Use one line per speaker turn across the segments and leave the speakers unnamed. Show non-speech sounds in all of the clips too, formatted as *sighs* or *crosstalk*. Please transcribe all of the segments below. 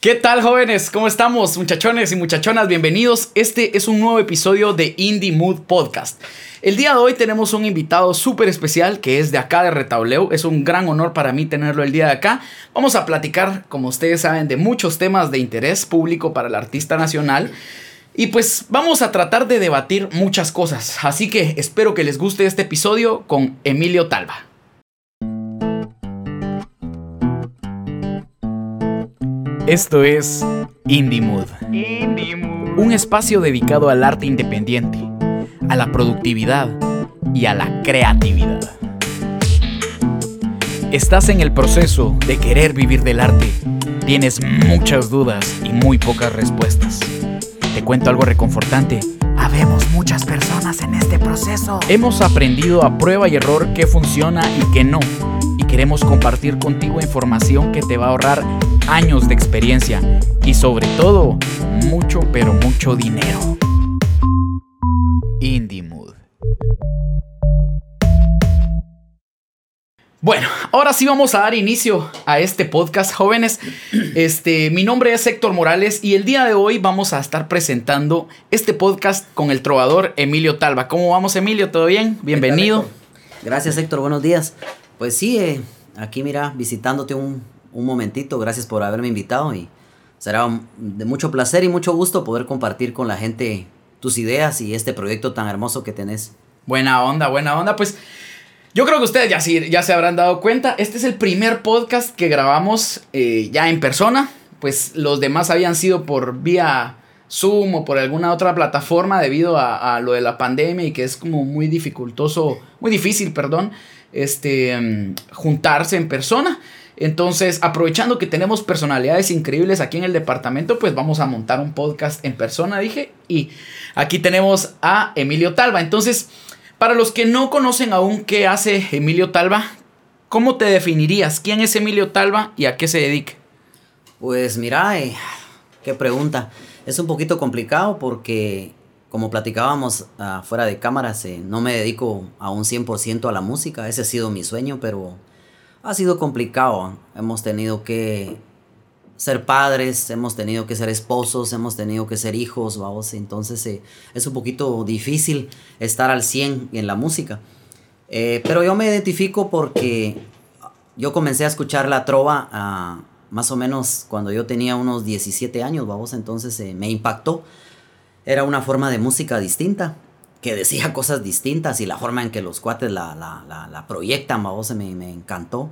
¿Qué tal jóvenes? ¿Cómo estamos muchachones y muchachonas? Bienvenidos. Este es un nuevo episodio de Indie Mood Podcast. El día de hoy tenemos un invitado súper especial que es de acá de Retauleu. Es un gran honor para mí tenerlo el día de acá. Vamos a platicar, como ustedes saben, de muchos temas de interés público para el artista nacional. Y pues vamos a tratar de debatir muchas cosas. Así que espero que les guste este episodio con Emilio Talva. Esto es Indie Mood. Un espacio dedicado al arte independiente, a la productividad y a la creatividad. Estás en el proceso de querer vivir del arte. Tienes muchas dudas y muy pocas respuestas. Te cuento algo reconfortante. Habemos muchas personas en este proceso. Hemos aprendido a prueba y error qué funciona y qué no. Y queremos compartir contigo información que te va a ahorrar años de experiencia y sobre todo mucho pero mucho dinero. Indie Mood. Bueno, ahora sí vamos a dar inicio a este podcast, jóvenes. Este, mi nombre es Héctor Morales y el día de hoy vamos a estar presentando este podcast con el trovador Emilio Talva. ¿Cómo vamos, Emilio? ¿Todo bien? Bienvenido.
Gracias, Héctor. Buenos días. Pues sí, eh, aquí mira, visitándote un, un momentito. Gracias por haberme invitado y será de mucho placer y mucho gusto poder compartir con la gente tus ideas y este proyecto tan hermoso que tenés.
Buena onda, buena onda. Pues yo creo que ustedes ya, ya se habrán dado cuenta. Este es el primer podcast que grabamos eh, ya en persona. Pues los demás habían sido por vía Zoom o por alguna otra plataforma debido a, a lo de la pandemia y que es como muy dificultoso, muy difícil, perdón, este, mm, juntarse en persona. Entonces, aprovechando que tenemos personalidades increíbles aquí en el departamento, pues vamos a montar un podcast en persona, dije. Y aquí tenemos a Emilio Talva. Entonces, para los que no conocen aún qué hace Emilio Talva, ¿cómo te definirías? ¿Quién es Emilio Talva y a qué se dedica?
Pues mira, eh, qué pregunta. Es un poquito complicado porque, como platicábamos uh, fuera de cámaras, eh, no me dedico a un 100% a la música. Ese ha sido mi sueño, pero ha sido complicado. Hemos tenido que ser padres, hemos tenido que ser esposos, hemos tenido que ser hijos, vamos. Entonces eh, es un poquito difícil estar al 100 en la música. Eh, pero yo me identifico porque yo comencé a escuchar la trova uh, más o menos cuando yo tenía unos 17 años, vamos. Entonces eh, me impactó. Era una forma de música distinta que decía cosas distintas y la forma en que los cuates la, la, la, la proyectan, vos me, me encantó.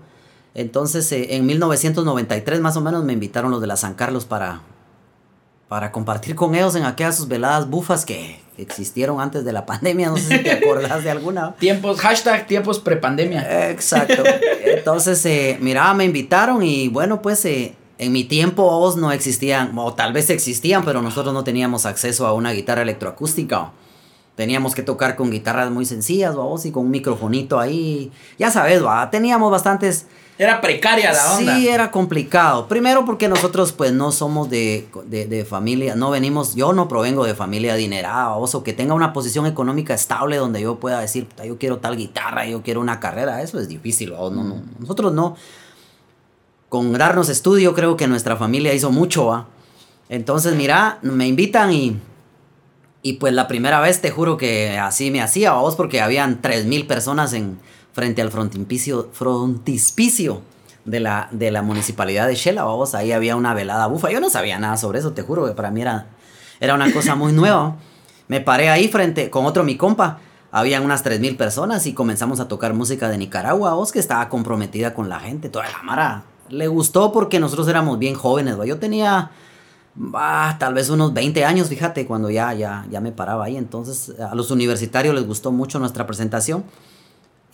Entonces, eh, en 1993 más o menos me invitaron los de la San Carlos para, para compartir con ellos en aquellas veladas bufas que existieron antes de la pandemia. No sé si te *laughs* acordás de alguna.
Tiempos, hashtag tiempos prepandemia.
Exacto. Entonces, eh, mira, me invitaron y bueno, pues eh, en mi tiempo vos no existían, o tal vez existían, pero nosotros no teníamos acceso a una guitarra electroacústica. Teníamos que tocar con guitarras muy sencillas, vamos, y con un microfonito ahí. Ya sabes, va, teníamos bastantes...
Era precaria la onda.
Sí, era complicado. Primero porque nosotros pues no somos de, de, de familia, no venimos, yo no provengo de familia adinerada, o que tenga una posición económica estable donde yo pueda decir, yo quiero tal guitarra, yo quiero una carrera, eso es difícil, no, no, mm. nosotros no. Con darnos estudio creo que nuestra familia hizo mucho, ¿va? Entonces, mira, me invitan y y pues la primera vez te juro que así me hacía, vos, porque habían 3.000 personas en, frente al frontispicio, frontispicio de la, de la municipalidad de Shela, vos. Ahí había una velada bufa. Yo no sabía nada sobre eso, te juro que para mí era, era una cosa muy nueva. Me paré ahí frente con otro mi compa. Habían unas 3.000 personas y comenzamos a tocar música de Nicaragua, vos, que estaba comprometida con la gente. Toda la mara le gustó porque nosotros éramos bien jóvenes, Yo tenía Ah, tal vez unos 20 años, fíjate, cuando ya, ya, ya me paraba ahí. Entonces, a los universitarios les gustó mucho nuestra presentación.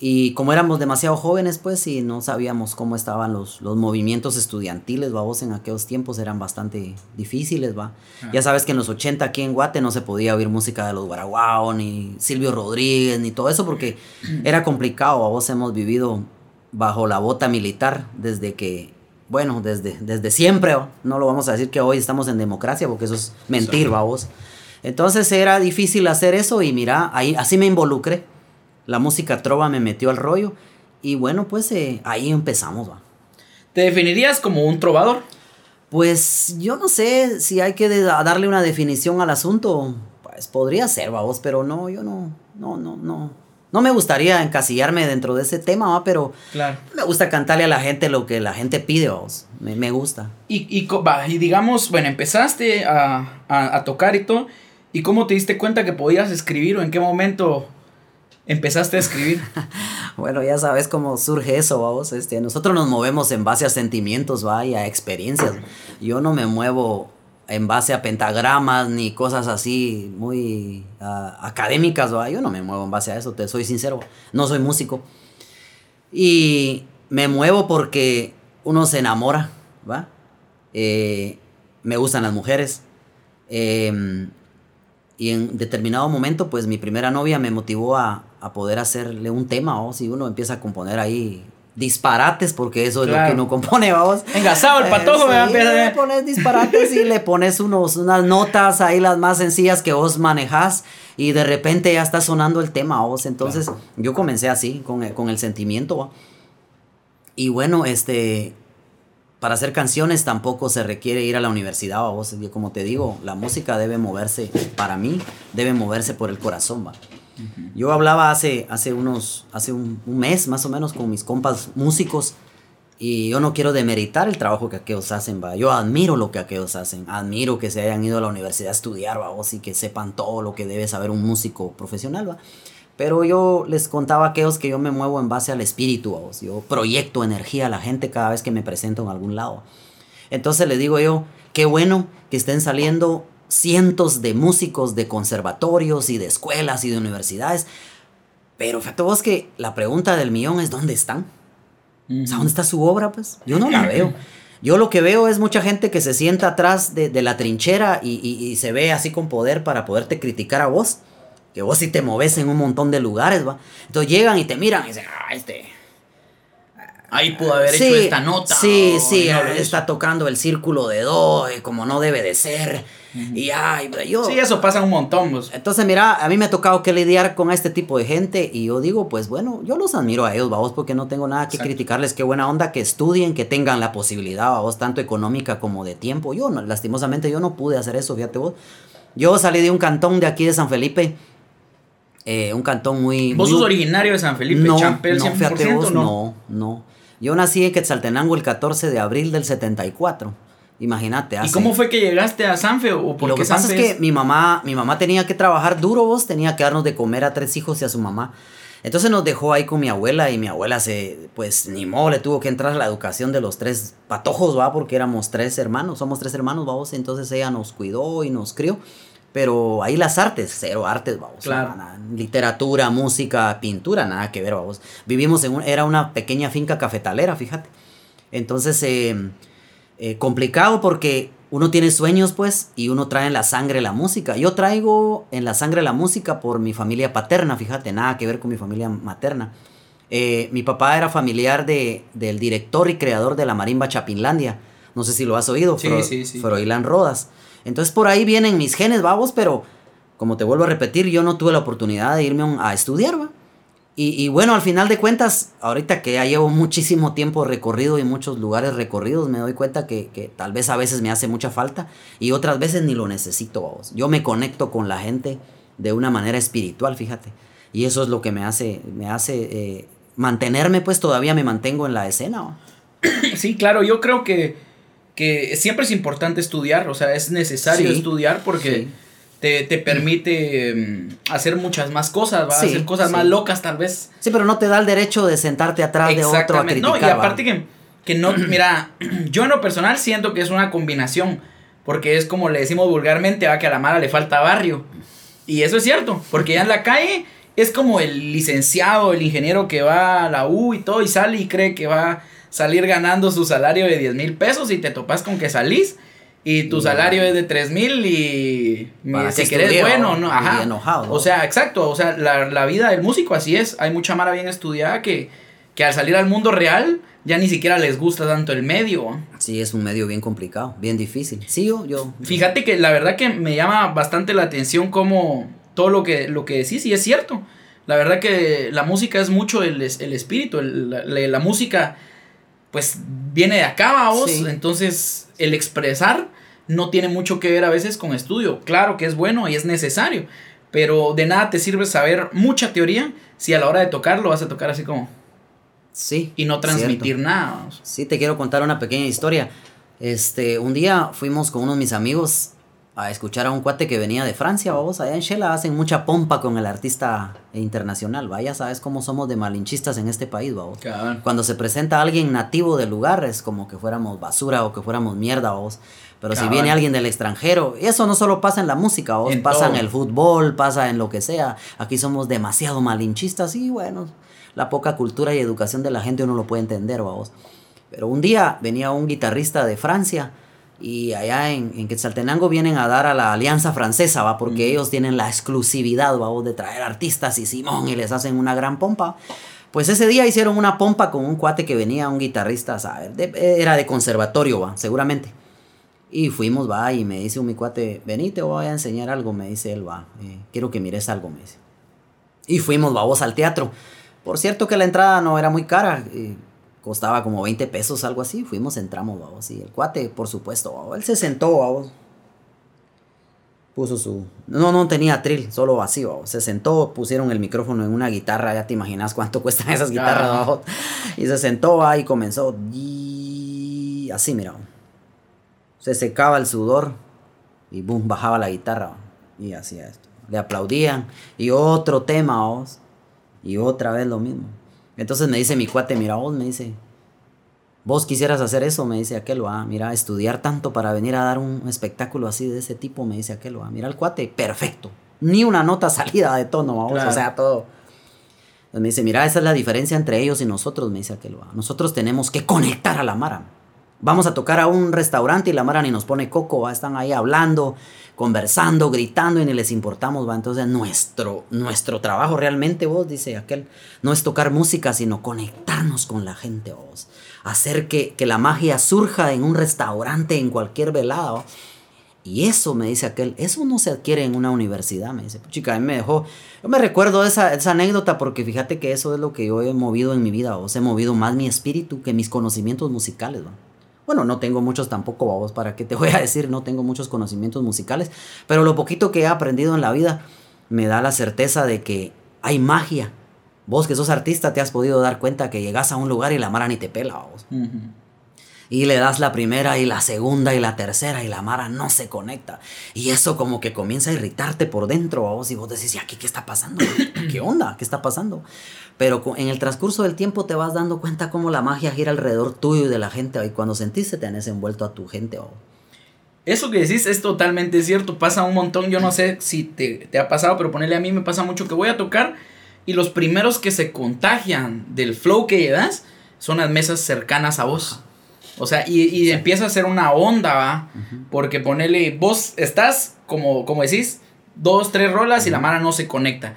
Y como éramos demasiado jóvenes, pues, y no sabíamos cómo estaban los, los movimientos estudiantiles, vamos, en aquellos tiempos eran bastante difíciles, va. Ah. Ya sabes que en los 80 aquí en Guate no se podía oír música de los Guaraguao, ni Silvio Rodríguez, ni todo eso, porque *clears throat* era complicado, vos hemos vivido bajo la bota militar desde que bueno, desde, desde siempre, no lo vamos a decir que hoy estamos en democracia, porque eso es mentir, vamos. Entonces era difícil hacer eso y mira, ahí así me involucré. La música trova me metió al rollo y bueno, pues eh, ahí empezamos, ¿va?
¿Te definirías como un trovador?
Pues yo no sé si hay que darle una definición al asunto. Pues podría ser, vamos, pero no, yo no, no, no, no. No me gustaría encasillarme dentro de ese tema, ¿va? pero
claro.
me gusta cantarle a la gente lo que la gente pide, vos. Me, me gusta.
Y, y, y, digamos, bueno, empezaste a, a, a, tocar y todo, ¿y cómo te diste cuenta que podías escribir o en qué momento empezaste a escribir? *laughs*
bueno, ya sabes cómo surge eso, vamos. Este, nosotros nos movemos en base a sentimientos, va, y a experiencias. Yo no me muevo en base a pentagramas ni cosas así muy uh, académicas, ¿va? yo no me muevo en base a eso, te soy sincero, no soy músico. Y me muevo porque uno se enamora, ¿va? Eh, me gustan las mujeres. Eh, y en determinado momento, pues mi primera novia me motivó a, a poder hacerle un tema, o si uno empieza a componer ahí disparates, porque eso es lo que uno compone, vamos.
Engasado el patojo,
eh, sí, Le pones disparates y le pones unos, unas notas ahí las más sencillas que vos manejas y de repente ya está sonando el tema, vos. Entonces yo comencé así, con el, con el sentimiento. Y bueno, este, para hacer canciones tampoco se requiere ir a la universidad, vos. Como te digo, la música debe moverse, para mí, debe moverse por el corazón, va. Yo hablaba hace, hace unos, hace un, mes más o menos con mis compas músicos y yo no quiero demeritar el trabajo que aquellos hacen, va. Yo admiro lo que aquellos hacen, admiro que se hayan ido a la universidad a estudiar, va, y que sepan todo lo que debe saber un músico profesional, va. Pero yo les contaba a aquellos que yo me muevo en base al espíritu, ¿va? yo proyecto energía a la gente cada vez que me presento en algún lado. Entonces les digo yo, qué bueno que estén saliendo cientos de músicos de conservatorios y de escuelas y de universidades. Pero fíjate vos que la pregunta del millón es ¿dónde están? O sea, ¿dónde está su obra? Pues yo no la veo. Yo lo que veo es mucha gente que se sienta atrás de, la trinchera y, se ve así con poder para poderte criticar a vos. Que vos sí te moves en un montón de lugares, ¿va? Entonces llegan y te miran y dicen, ah, este...
Ahí pudo haber hecho esta nota.
Sí, sí, está tocando el círculo de do, como no debe de ser. Y ay, yo...
Sí, eso pasa un montón. Pues.
Entonces, mira, a mí me ha tocado que lidiar con este tipo de gente y yo digo, pues bueno, yo los admiro a ellos, vamos, porque no tengo nada que criticarles. Qué buena onda que estudien, que tengan la posibilidad, vamos, tanto económica como de tiempo. Yo, lastimosamente, yo no pude hacer eso, fíjate vos. Yo salí de un cantón de aquí de San Felipe. Eh, un cantón muy...
¿Vos sos originario de San Felipe?
No, Champel, no, fíjate vos, no? no, no. Yo nací en Quetzaltenango el 14 de abril del 74. Imagínate.
¿Y cómo fue que llegaste a Sanfe? ¿O
por Lo que pasa es que mi mamá, mi mamá tenía que trabajar duro, vos, tenía que darnos de comer a tres hijos y a su mamá. Entonces nos dejó ahí con mi abuela y mi abuela se, pues ni modo, le tuvo que entrar a la educación de los tres patojos, va, porque éramos tres hermanos, somos tres hermanos, vamos, entonces ella nos cuidó y nos crió. Pero ahí las artes, cero artes, vamos.
Claro.
literatura, música, pintura, nada que ver, vamos. Vivimos en un, era una pequeña finca cafetalera, fíjate. Entonces, eh, eh, complicado porque uno tiene sueños, pues, y uno trae en la sangre la música. Yo traigo en la sangre la música por mi familia paterna, fíjate, nada que ver con mi familia materna. Eh, mi papá era familiar de, del director y creador de la marimba Chapinlandia. No sé si lo has oído,
sí, sí, sí.
Froilán Rodas. Entonces por ahí vienen mis genes, babos, pero como te vuelvo a repetir, yo no tuve la oportunidad de irme a estudiar, ¿va? Y, bueno, al final de cuentas, ahorita que ya llevo *laughs* muchísimo tiempo recorrido y muchos lugares recorridos, me doy cuenta que, tal vez a veces me hace mucha falta y otras veces ni lo necesito. Vamos. Yo me conecto con la gente de una manera espiritual, fíjate. Y eso es lo que me hace, me hace eh, mantenerme, pues todavía me mantengo en la escena.
Sí, claro, yo creo que, que siempre es importante estudiar, o sea, es necesario estudiar porque te, permite mm, hacer muchas más cosas, va a hacer cosas más locas tal vez.
Sí, pero no te da el derecho de sentarte atrás de otro a criticar.
No, y aparte que, que no, *clears throat* mira, *clears throat* yo en lo personal siento que es una combinación, porque es como le decimos vulgarmente, va que a la mala le falta barrio. Y eso es cierto, porque ya en la calle es como el licenciado, el ingeniero que va a la U y todo y sale y cree que va salir ganando su salario de 10 mil pesos y te topas con que salís y tu salario es de 3 mil y si querés bueno, ¿no? Ajá. O sea, exacto, o sea, la, vida del músico así es. Hay mucha mara bien estudiada que, que al salir al mundo real ya ni siquiera les gusta tanto el medio.
Sí, es un medio bien complicado, bien difícil. Sí, yo, yo.
Fíjate que la verdad que me llama bastante la atención como todo lo que, lo que decís y es cierto. La verdad que la música es mucho el, el espíritu, la, música pues viene de acá, vos. Entonces el expresar no tiene mucho que ver a veces con estudio. Claro que es bueno y es necesario, pero de nada te sirve saber mucha teoría si a la hora de tocar lo vas a tocar así como...
Sí.
Y no transmitir nada.
Sí, te quiero contar una pequeña historia. Este, un día fuimos con unos de mis amigos a escuchar a un cuate que venía de Francia, vamos, allá en Shela hacen mucha pompa con el artista internacional, vaya, sabes cómo somos de malinchistas en este país, vamos. Cuando se presenta alguien nativo del lugar es como que fuéramos basura o que fuéramos mierda, vamos. Pero si viene alguien del extranjero, eso no solo pasa en la música, vos, pasa en el fútbol, pasa en lo que sea. Aquí somos demasiado malinchistas y bueno, la poca cultura y educación de la gente uno lo puede entender, vamos. Pero un día venía un guitarrista de Francia y allá en, en, Quetzaltenango vienen a dar a la Alianza Francesa, ¿va? Porque ellos tienen la exclusividad, ¿va? De traer artistas y Simón y les hacen una gran pompa. Pues ese día hicieron una pompa con un cuate que venía, un guitarrista, ¿sabes? era de conservatorio, ¿va? Seguramente. Y fuimos, va, y me dice un mi cuate, vení, te voy a enseñar algo, me dice él, va. Eh, quiero que mires algo, me dice. Y fuimos, vamos al teatro. Por cierto que la entrada no era muy cara. Eh, costaba como 20 pesos, algo así. Fuimos, entramos, vamos. Y el cuate, por supuesto, vamos. Él se sentó, vamos. Puso su. No, no tenía trill, solo vacío. Se sentó, pusieron el micrófono en una guitarra. Ya te imaginas cuánto *laughs* cuestan esas guitarras, vamos. Y se sentó ahí y comenzó. Y así, mira. Se secaba el sudor y boom, bajaba la guitarra. Y hacía esto. Le aplaudían. Y otro tema. Y otra vez lo mismo. Entonces me dice mi cuate, mira vos, me dice, vos quisieras hacer eso, me dice aquel, va, mira, estudiar tanto para venir a dar un espectáculo así de ese tipo, me dice aquel, va, mira el cuate, perfecto, ni una nota *laughs* salida de tono, vamos, o sea, todo. Entonces me dice, mira, esa es la diferencia entre ellos y nosotros, me dice aquel, va, nosotros tenemos que conectar a la Mara. Vamos a tocar a un restaurante y la Mara ni nos pone coco, están ahí hablando, conversando, gritando y ni les importamos, ¿va? Entonces nuestro, nuestro trabajo realmente, vos, dice aquel, no es tocar música, sino conectarnos con la gente, vos. Hacer que, que la magia surja en un restaurante, en cualquier velado. Y eso, me dice aquel, eso no se adquiere en una universidad, me dice. Chica, a mí me dejó, yo me recuerdo esa, esa anécdota porque fíjate que eso es lo que yo he movido en mi vida, vos he movido más mi espíritu que mis conocimientos musicales, ¿va? Bueno, no tengo muchos tampoco, vos, para qué te voy a decir, no tengo muchos conocimientos musicales, pero lo poquito que he aprendido en la vida me da la certeza de que hay magia. Vos que sos artista te has podido dar cuenta que llegas a un lugar y la mara ni te pela, vos. Y le das la primera y la segunda y la tercera y la mara no se conecta. Y eso como que comienza a irritarte por dentro, vos, y vos decís, ¿y aquí qué está pasando? *coughs* ¿Qué onda? ¿Qué está pasando? Pero en el transcurso del tiempo te vas dando cuenta cómo la magia gira alrededor tuyo y de la gente. Y cuando sentiste, te tenés envuelto a tu gente.
Eso que decís es totalmente cierto. Pasa un montón. Yo no sé si te, te ha pasado, pero ponerle a mí me pasa mucho que voy a tocar y los primeros que se contagian del flow que llevas son las mesas cercanas a vos. O sea, y, y empieza a ser una onda, ¿va? Porque ponele, vos estás, como, como decís, dos, tres rolas y la mara no se conecta.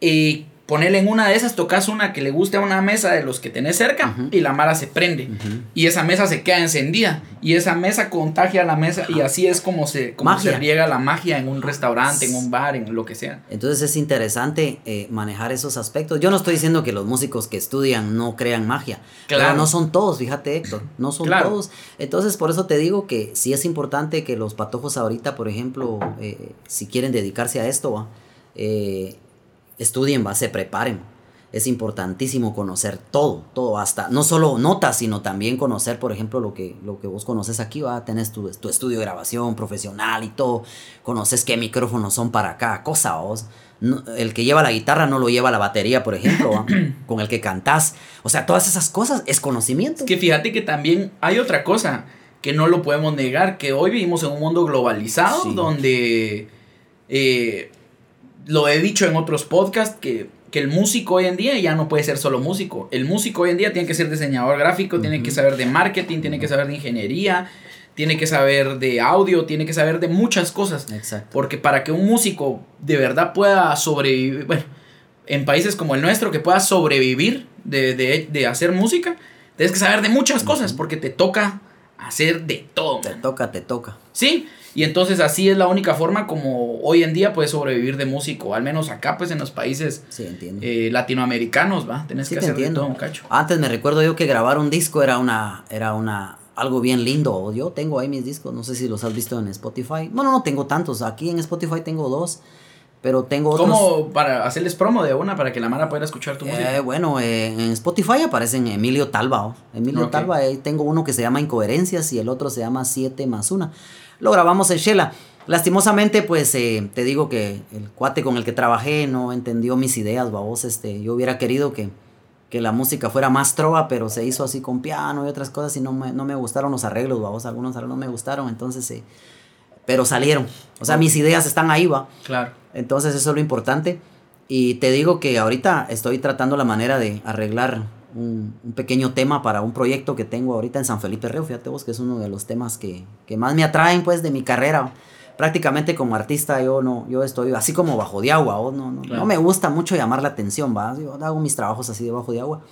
Y Ponele en una de esas, tocas una que le guste a una mesa de los que tenés cerca y la mara se prende. Y esa mesa se queda encendida. Y esa mesa contagia a la mesa. Y así es como se, como se riega la magia en un restaurante, en un bar, en lo que sea.
Entonces es interesante eh, manejar esos aspectos. Yo no estoy diciendo que los músicos que estudian no crean magia. Claro. Pero no son todos, fíjate Héctor. No son todos. Entonces por eso te digo que sí es importante que los patojos ahorita, por ejemplo, eh, si quieren dedicarse a esto, eh, estudien, va, se preparen. Es importantísimo conocer todo, todo, hasta no solo notas, sino también conocer, por ejemplo, lo que, lo que vos conoces aquí, va, tenés tu, tu estudio de grabación profesional y todo, conoces qué micrófonos son para cada cosa, vos. el que lleva la guitarra no lo lleva la batería, por ejemplo, *clears throat* con el que cantás. O sea, todas esas cosas es conocimiento.
que fíjate que también hay otra cosa que no lo podemos negar, que hoy vivimos en un mundo globalizado donde eh, lo he dicho en otros podcasts que, el músico hoy en día ya no puede ser solo músico. El músico hoy en día tiene que ser diseñador gráfico, tiene que saber de marketing, tiene que saber de ingeniería, tiene que saber de audio, tiene que saber de muchas cosas. Exacto. Porque para que un músico de verdad pueda sobrevivir, bueno, en países como el nuestro, que pueda sobrevivir de, hacer música, tienes que saber de muchas cosas, porque te toca hacer de todo.
Te toca, te toca.
Sí, y entonces así es la única forma como hoy en día puedes sobrevivir de músico, al menos acá pues en los países eh, latinoamericanos, ¿va? Tenés que hacer todo un cacho.
Antes me recuerdo yo que grabar un disco era una, era una algo bien lindo. Yo tengo ahí mis discos, no sé si los has visto en Spotify. Bueno, no tengo tantos, aquí en Spotify tengo dos. Pero tengo otros.
¿Cómo para hacerles promo de una para que la Mara pueda escuchar tu música?
Eh, bueno, eh, en Spotify aparecen Emilio Talba. ¿o? Emilio Talba, eh, tengo uno que se llama Incoherencias y el otro se llama 7 más 1. Lo grabamos en Shela. Lastimosamente, pues eh, te digo que el cuate con el que trabajé no entendió mis ideas, babos. Este, yo hubiera querido que, que la música fuera más trova, pero se hizo así con piano y otras cosas y no me, no me gustaron los arreglos, babos. Algunos arreglos no me gustaron, entonces, eh, pero salieron. O sea, mis ideas están ahí, va.
Claro.
Entonces eso es lo importante. Y te digo que ahorita estoy tratando la manera de arreglar un, un, pequeño tema para un proyecto que tengo ahorita en San Felipe Reo. Fíjate vos que es uno de los temas que, que más me atraen pues de mi carrera. Prácticamente como artista yo no, yo estoy así como bajo de agua. ¿o? No, no, claro. no me gusta mucho llamar la atención, ¿va? Yo hago mis trabajos así debajo de agua.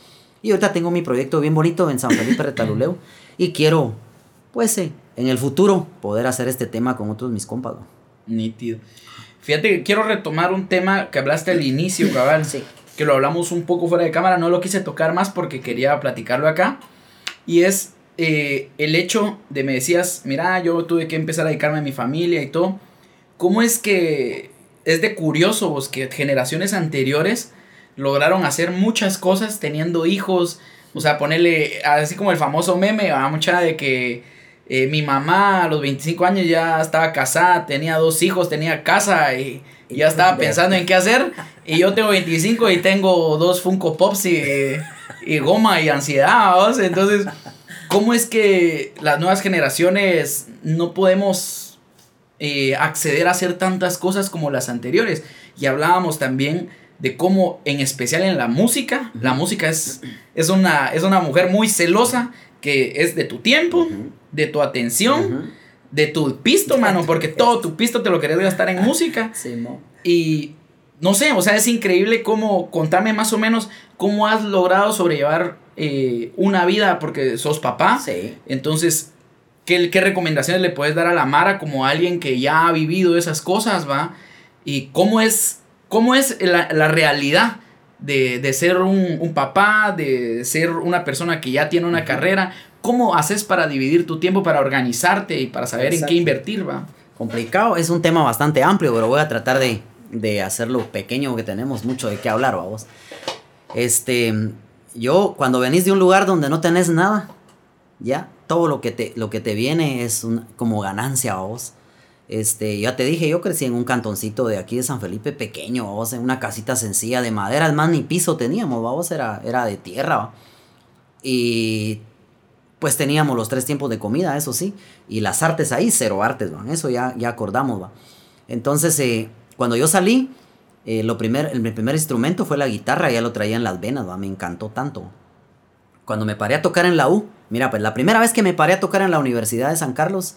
Y ahorita tengo mi proyecto bien bonito en San Felipe Retaluleu. *coughs* y quiero, pues, eh, en el futuro poder hacer este tema con otros mis compas.
Nítido. Fíjate que quiero retomar un tema que hablaste al inicio, cabal.
Sí.
Que lo hablamos un poco fuera de cámara. No lo quise tocar más porque quería platicarlo acá. Y es eh, el hecho de me decías, mira, yo tuve que empezar a dedicarme a mi familia y todo. ¿Cómo es que es de curioso vos que generaciones anteriores lograron hacer muchas cosas teniendo hijos? O sea, ponerle, así como el famoso meme, a mucha de que eh, mi mamá a los 25 años ya estaba casada, tenía dos hijos, tenía casa y, y ya estaba pensando en qué hacer. Y yo tengo 25 y tengo dos Funko Pops y, y goma y ansiedad. ¿vos? Entonces, ¿cómo es que las nuevas generaciones no podemos eh, acceder a hacer tantas cosas como las anteriores? Y hablábamos también de cómo, en especial en la música, la música es, es, una, es una mujer muy celosa que es de tu tiempo, uh -huh. de tu atención, uh -huh. De tu pisto, mano, porque todo tu pisto te lo querés gastar en música.
Sí, no.
Y no sé, o sea, es increíble cómo, contame más o menos cómo has logrado sobrellevar eh, una vida porque sos papá.
Sí.
Entonces, ¿qué, ¿qué recomendaciones le puedes dar a la Mara como alguien que ya ha vivido esas cosas, va? Y cómo es, cómo es la, la realidad de, de ser un, un, papá, de ser una persona que ya tiene una uh -huh. carrera. ¿Cómo haces para dividir tu tiempo, para organizarte y para saber Exacto. en qué invertir, va?
Complicado, es un tema bastante amplio, pero voy a tratar de, de hacerlo pequeño, que tenemos mucho de qué hablar, vamos. Este, yo, cuando venís de un lugar donde no tenés nada, ya, todo lo que te, lo que te viene es un, como ganancia, vos. Este, ya te dije, yo crecí en un cantoncito de aquí de San Felipe pequeño, vamos, en una casita sencilla de madera, más ni piso teníamos, vamos, era, era de tierra. ¿va? Y pues teníamos los tres tiempos de comida, eso sí, y las artes ahí, cero artes, eso ya, ya acordamos. ¿va? Entonces, eh, cuando yo salí, eh, lo primer, el, primer instrumento fue la guitarra, ya lo traía en las venas, ¿va? me encantó tanto. Cuando me paré a tocar en la U, mira, pues la primera vez que me paré a tocar en la Universidad de San Carlos,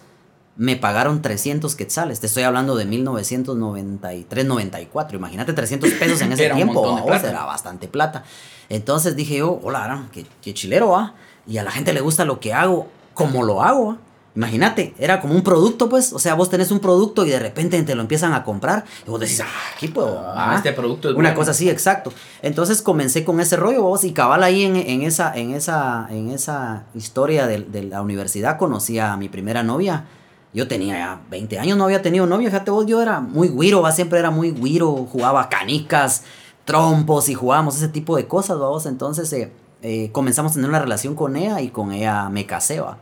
me pagaron 300 quetzales. Te estoy hablando de 1993-94. Imagínate 300 pesos en *laughs* ese
era
tiempo.
Un
oh, era bastante plata. Entonces dije yo, hola, qué, qué chilero, ¿ah? Y a la gente le gusta lo que hago, como lo hago. ¿ah? Imagínate, era como un producto, pues. O sea, vos tenés un producto y de repente te lo empiezan a comprar. Y vos decís, ah, aquí puedo.
Ah, este producto es
Una
bueno.
cosa así, exacto. Entonces comencé con ese rollo, vos. Y cabal ahí en, en, esa, en, esa, en esa historia de, de la universidad conocí a mi primera novia yo tenía ya 20 años, no había tenido novia, fíjate vos, yo era muy guiro, ¿va? siempre era muy guiro, jugaba canicas, trompos y jugábamos ese tipo de cosas, vamos, entonces eh, eh, comenzamos a tener una relación con ella y con ella me casé, ¿va?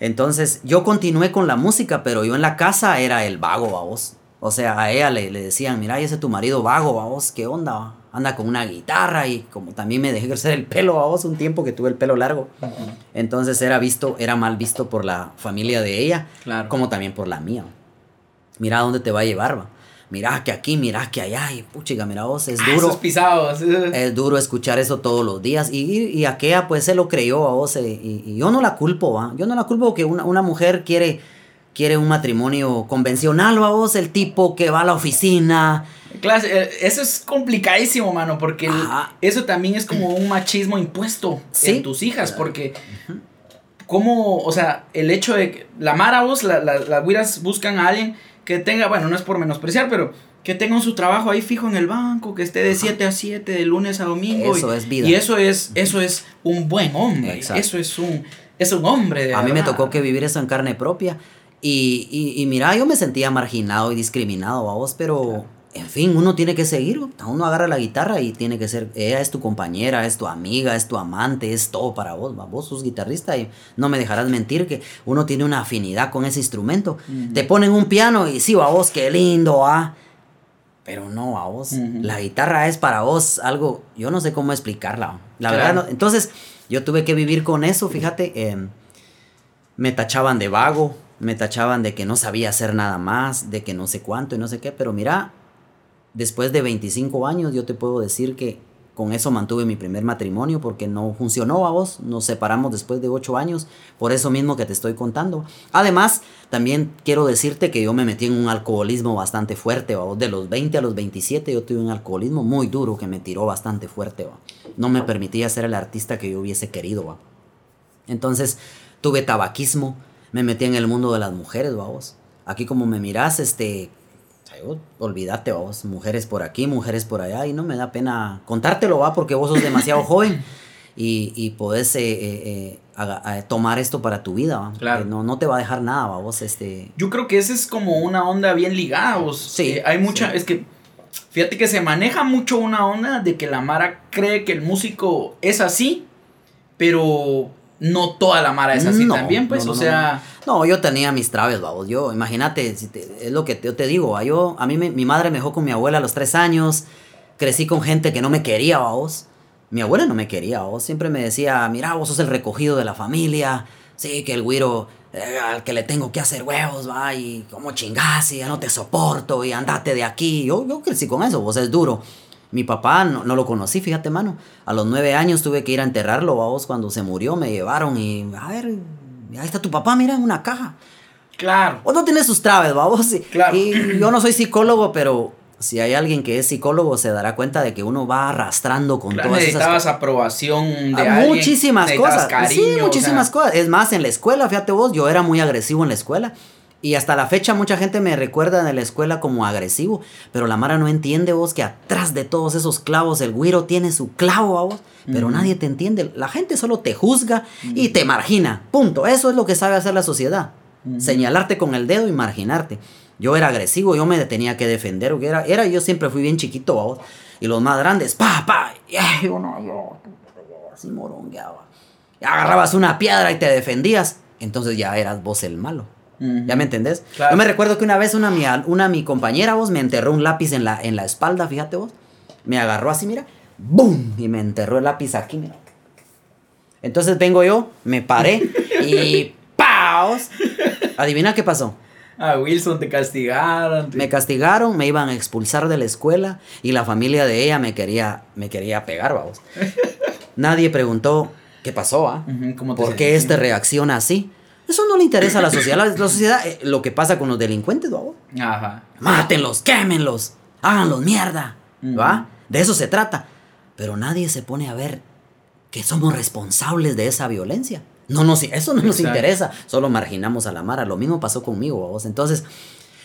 Entonces yo continué con la música, pero yo en la casa era el vago, vamos. O sea, a ella le, le decían, mira, ese es tu marido vago, vamos, ¿qué onda? Va? Anda con una guitarra y como también me dejé crecer el pelo, vamos, un tiempo que tuve el pelo largo. Entonces era visto, era mal visto por la familia de ella,
claro.
como también por la mía. Mira a dónde te va a llevar, va. Mira que aquí, mira que allá, y puchiga, mira vos, es duro.
Ah, pisados. *laughs*
Es duro escuchar eso todos los días. Y, y aquella, pues, se lo creyó a vos. Eh, y, y, yo no la culpo, va. Yo no la culpo porque una, una mujer quiere quiere un matrimonio convencional, vos, el tipo que va a la oficina.
Claro, eso es complicadísimo, mano, porque el, eso también es como un machismo impuesto
¿Sí?
en tus hijas, porque uh -huh. como, o sea, el hecho de que la Mara vos, las la, la güiras buscan a alguien que tenga, bueno, no es por menospreciar, pero que tenga su trabajo ahí fijo en el banco, que esté de 7 a 7, de lunes a domingo.
Eso
y,
es vida.
Y eso es, eso es un buen hombre. Exacto. Eso es un es un hombre. De
a mí me tocó que vivir eso en carne propia. Y, y, y mira, yo me sentía marginado y discriminado, vos, pero en fin, uno tiene que seguir. Uno agarra la guitarra y tiene que ser. Ella es tu compañera, es tu amiga, es tu amante, es todo para vos. va, Vos sos guitarrista y no me dejarás mentir que uno tiene una afinidad con ese instrumento. Te ponen un piano y sí, va vos, qué lindo, ah. Pero no, a vos. La guitarra es para vos algo. Yo no sé cómo explicarla. La
Claro.
verdad, no- entonces yo tuve que vivir con eso, fíjate. em, me tachaban de vago, me tachaban de que no sabía hacer nada más, de que no sé cuánto y no sé qué, pero mira, después de 25 años yo te puedo decir que con eso mantuve mi primer matrimonio porque no funcionó a vos, nos separamos después de 8 años, por eso mismo que te estoy contando. Además, también quiero decirte que yo me metí en un alcoholismo bastante fuerte, ¿va? de los 20 a los 27 yo tuve un alcoholismo muy duro que me tiró bastante fuerte, ¿va? no me permitía ser el artista que yo hubiese querido. ¿va? Entonces tuve tabaquismo, me metí en el mundo de las mujeres, vamos. Aquí como me miras, este, olvídate, vos, mujeres por aquí, mujeres por allá, y no me da pena contártelo, va, porque vos sos demasiado *laughs* joven y, y podés eh, eh, eh, tomar esto para tu vida, va.
Claro.
No, no te va a dejar nada, va, vos, este...
Yo creo que esa es como una onda bien ligada. vos.
Sí,
hay mucha.
sí.
Es que. Fíjate que se maneja mucho una onda de que la Mara cree que el músico es así, pero no toda la Mara es así
No,
también, pues.
no, no,
o sea.
No, yo tenía mis traves, vamos. Yo, imagínate, si te- es lo que yo te digo. va, Yo, a mí, me- mi madre me dejó con mi abuela a los tres años. Crecí con gente que no me quería, vos. Mi abuela no me quería, vos. Siempre me decía, mira, vos sos el recogido de la familia. Sí, que el güiro eh, al que le tengo que hacer huevos, va. Y como chingás, y ya no te soporto, y andate de aquí. Yo, yo crecí con eso, vos, es duro. Mi papá no, no lo conocí, fíjate, mano. A los nueve años tuve que ir a enterrarlo, vos. Cuando se murió me llevaron y, a ver, ahí está tu papá, mira, en una caja.
Claro.
Uno tiene sus traves, vamos.
Claro.
y yo no soy psicólogo, pero si hay alguien que es psicólogo, se dará cuenta de que uno va arrastrando con
Claro,
todas esas
necesitabas aprobación de
Ah,
alguien,
muchísimas cosas.
cariño,
sí,
o
muchísimas
sea,
cosas. Es más, en la escuela, fíjate vos, yo era muy agresivo en la escuela. Y hasta la fecha mucha gente me recuerda en la escuela como agresivo. Pero la Mara no entiende vos que atrás de todos esos clavos el güiro tiene su clavo a vos. Pero nadie te entiende. La gente solo te juzga y te margina. Punto. Eso es lo que sabe hacer la sociedad. Señalarte con el dedo y marginarte. Yo era agresivo, yo me tenía que defender. Era, era yo siempre fui bien chiquito, vos. Y los más grandes, pa, pa. Y yo no, yo, así morongueaba. Agarrabas una piedra y te defendías. Entonces ya eras vos el malo. ¿Ya me entendés?
Claro.
Yo me recuerdo que una vez una, mi, una mi compañera, vos, me enterró un lápiz en la, en la espalda, fíjate vos. Me agarró así, mira. ¡Bum! Y me enterró el lápiz aquí, mira. Entonces vengo yo, me paré y *laughs* ¡paos! Adivina qué pasó.
A Wilson te castigaron. te-
Me castigaron, me iban a expulsar de la escuela y la familia de ella me quería, me quería pegar, vamos. *laughs* Nadie preguntó qué pasó, ¿ah?
Ujú, ¿cómo te
¿Por qué
sentiste?
este reacciona así? Eso no le interesa a la sociedad. La, la sociedad, eh, lo que pasa con los delincuentes, ¿va?
Ajá.
Mátenlos, quémenlos, háganlos mierda. ¿va? De eso se trata. Pero nadie se pone a ver que somos responsables de esa violencia. No nos, eso no nos interesa, solo marginamos a la Mara. Lo mismo pasó conmigo, vos. Entonces,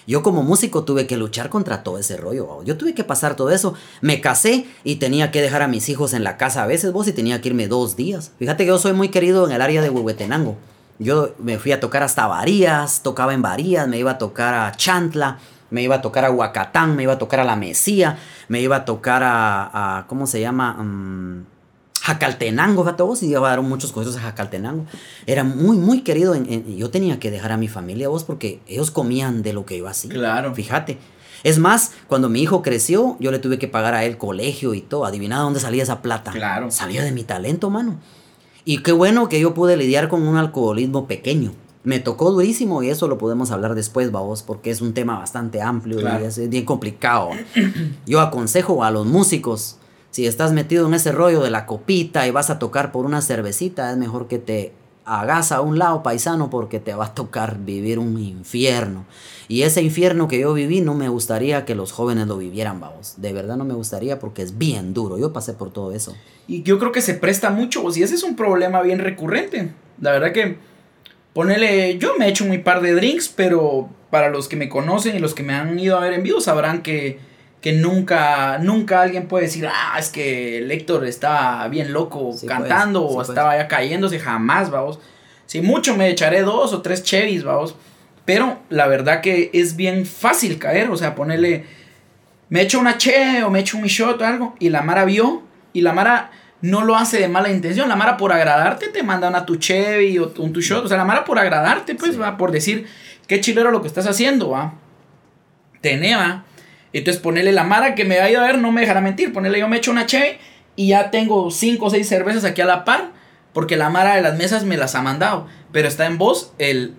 yo como músico tuve que luchar contra todo ese rollo, vos. Yo tuve que pasar todo eso. Me casé y tenía que dejar a mis hijos en la casa a veces, vos, y tenía que irme dos días. Fíjate que yo soy muy querido en el área de Huehuetenango. Yo me fui a tocar hasta Varías, tocaba en Varías, me iba a tocar a Chantla, me iba a tocar a Huacatán, me iba a tocar a La Mesía, me iba a tocar a, a- ¿cómo se llama? Mm, Jacaltenango, vos, y iba a dar muchos conciertos a Jacaltenango. Era muy, muy querido. En, en- yo tenía que dejar a mi familia, vos, porque ellos comían de lo que yo hacía.
Claro.
Fíjate. Es más, cuando mi hijo creció, yo le tuve que pagar a él colegio y todo. Adivina dónde salía esa plata.
Claro.
Salía de mi talento, mano. Y qué bueno que yo pude lidiar con un alcoholismo pequeño. Me tocó durísimo y eso lo podemos hablar después, vamos, porque es un tema bastante amplio
Claro.
y es bien complicado. Yo aconsejo a los músicos, si estás metido en ese rollo de la copita y vas a tocar por una cervecita, es mejor que te hagas a un lado paisano porque te va a tocar vivir un infierno. Y ese infierno que yo viví no me gustaría que los jóvenes lo vivieran, vamos. De verdad no me gustaría porque es bien duro. Yo pasé por todo eso.
Y yo creo que se presta mucho, o si ese es un problema bien recurrente. La verdad que, ponele, yo me he hecho muy par de drinks, pero para los que me conocen y los que me han ido a ver en vivo sabrán que, que nunca, nunca alguien puede decir, ah, es que el Héctor está bien loco
Sí,
cantando
pues, sí,
o
pues.
estaba ya cayéndose, jamás, vamos. Si mucho me echaré dos o tres Chevys, vamos. Pero la verdad que es bien fácil caer, o sea, ponerle, me echo una Che o me echo un shot o algo, y la Mara vio, y la Mara no lo hace de mala intención, la Mara por agradarte te manda una tu Chevy o un tu shot, o sea, la Mara por agradarte, pues, va, por decir, qué chilero lo que estás haciendo, va. Tenea, entonces ponerle la Mara que me va a ir a ver, no me dejará mentir, ponerle yo me echo una Chevy y ya tengo cinco o seis cervezas aquí a la par, porque la Mara de las mesas me las ha mandado pero está en voz, el,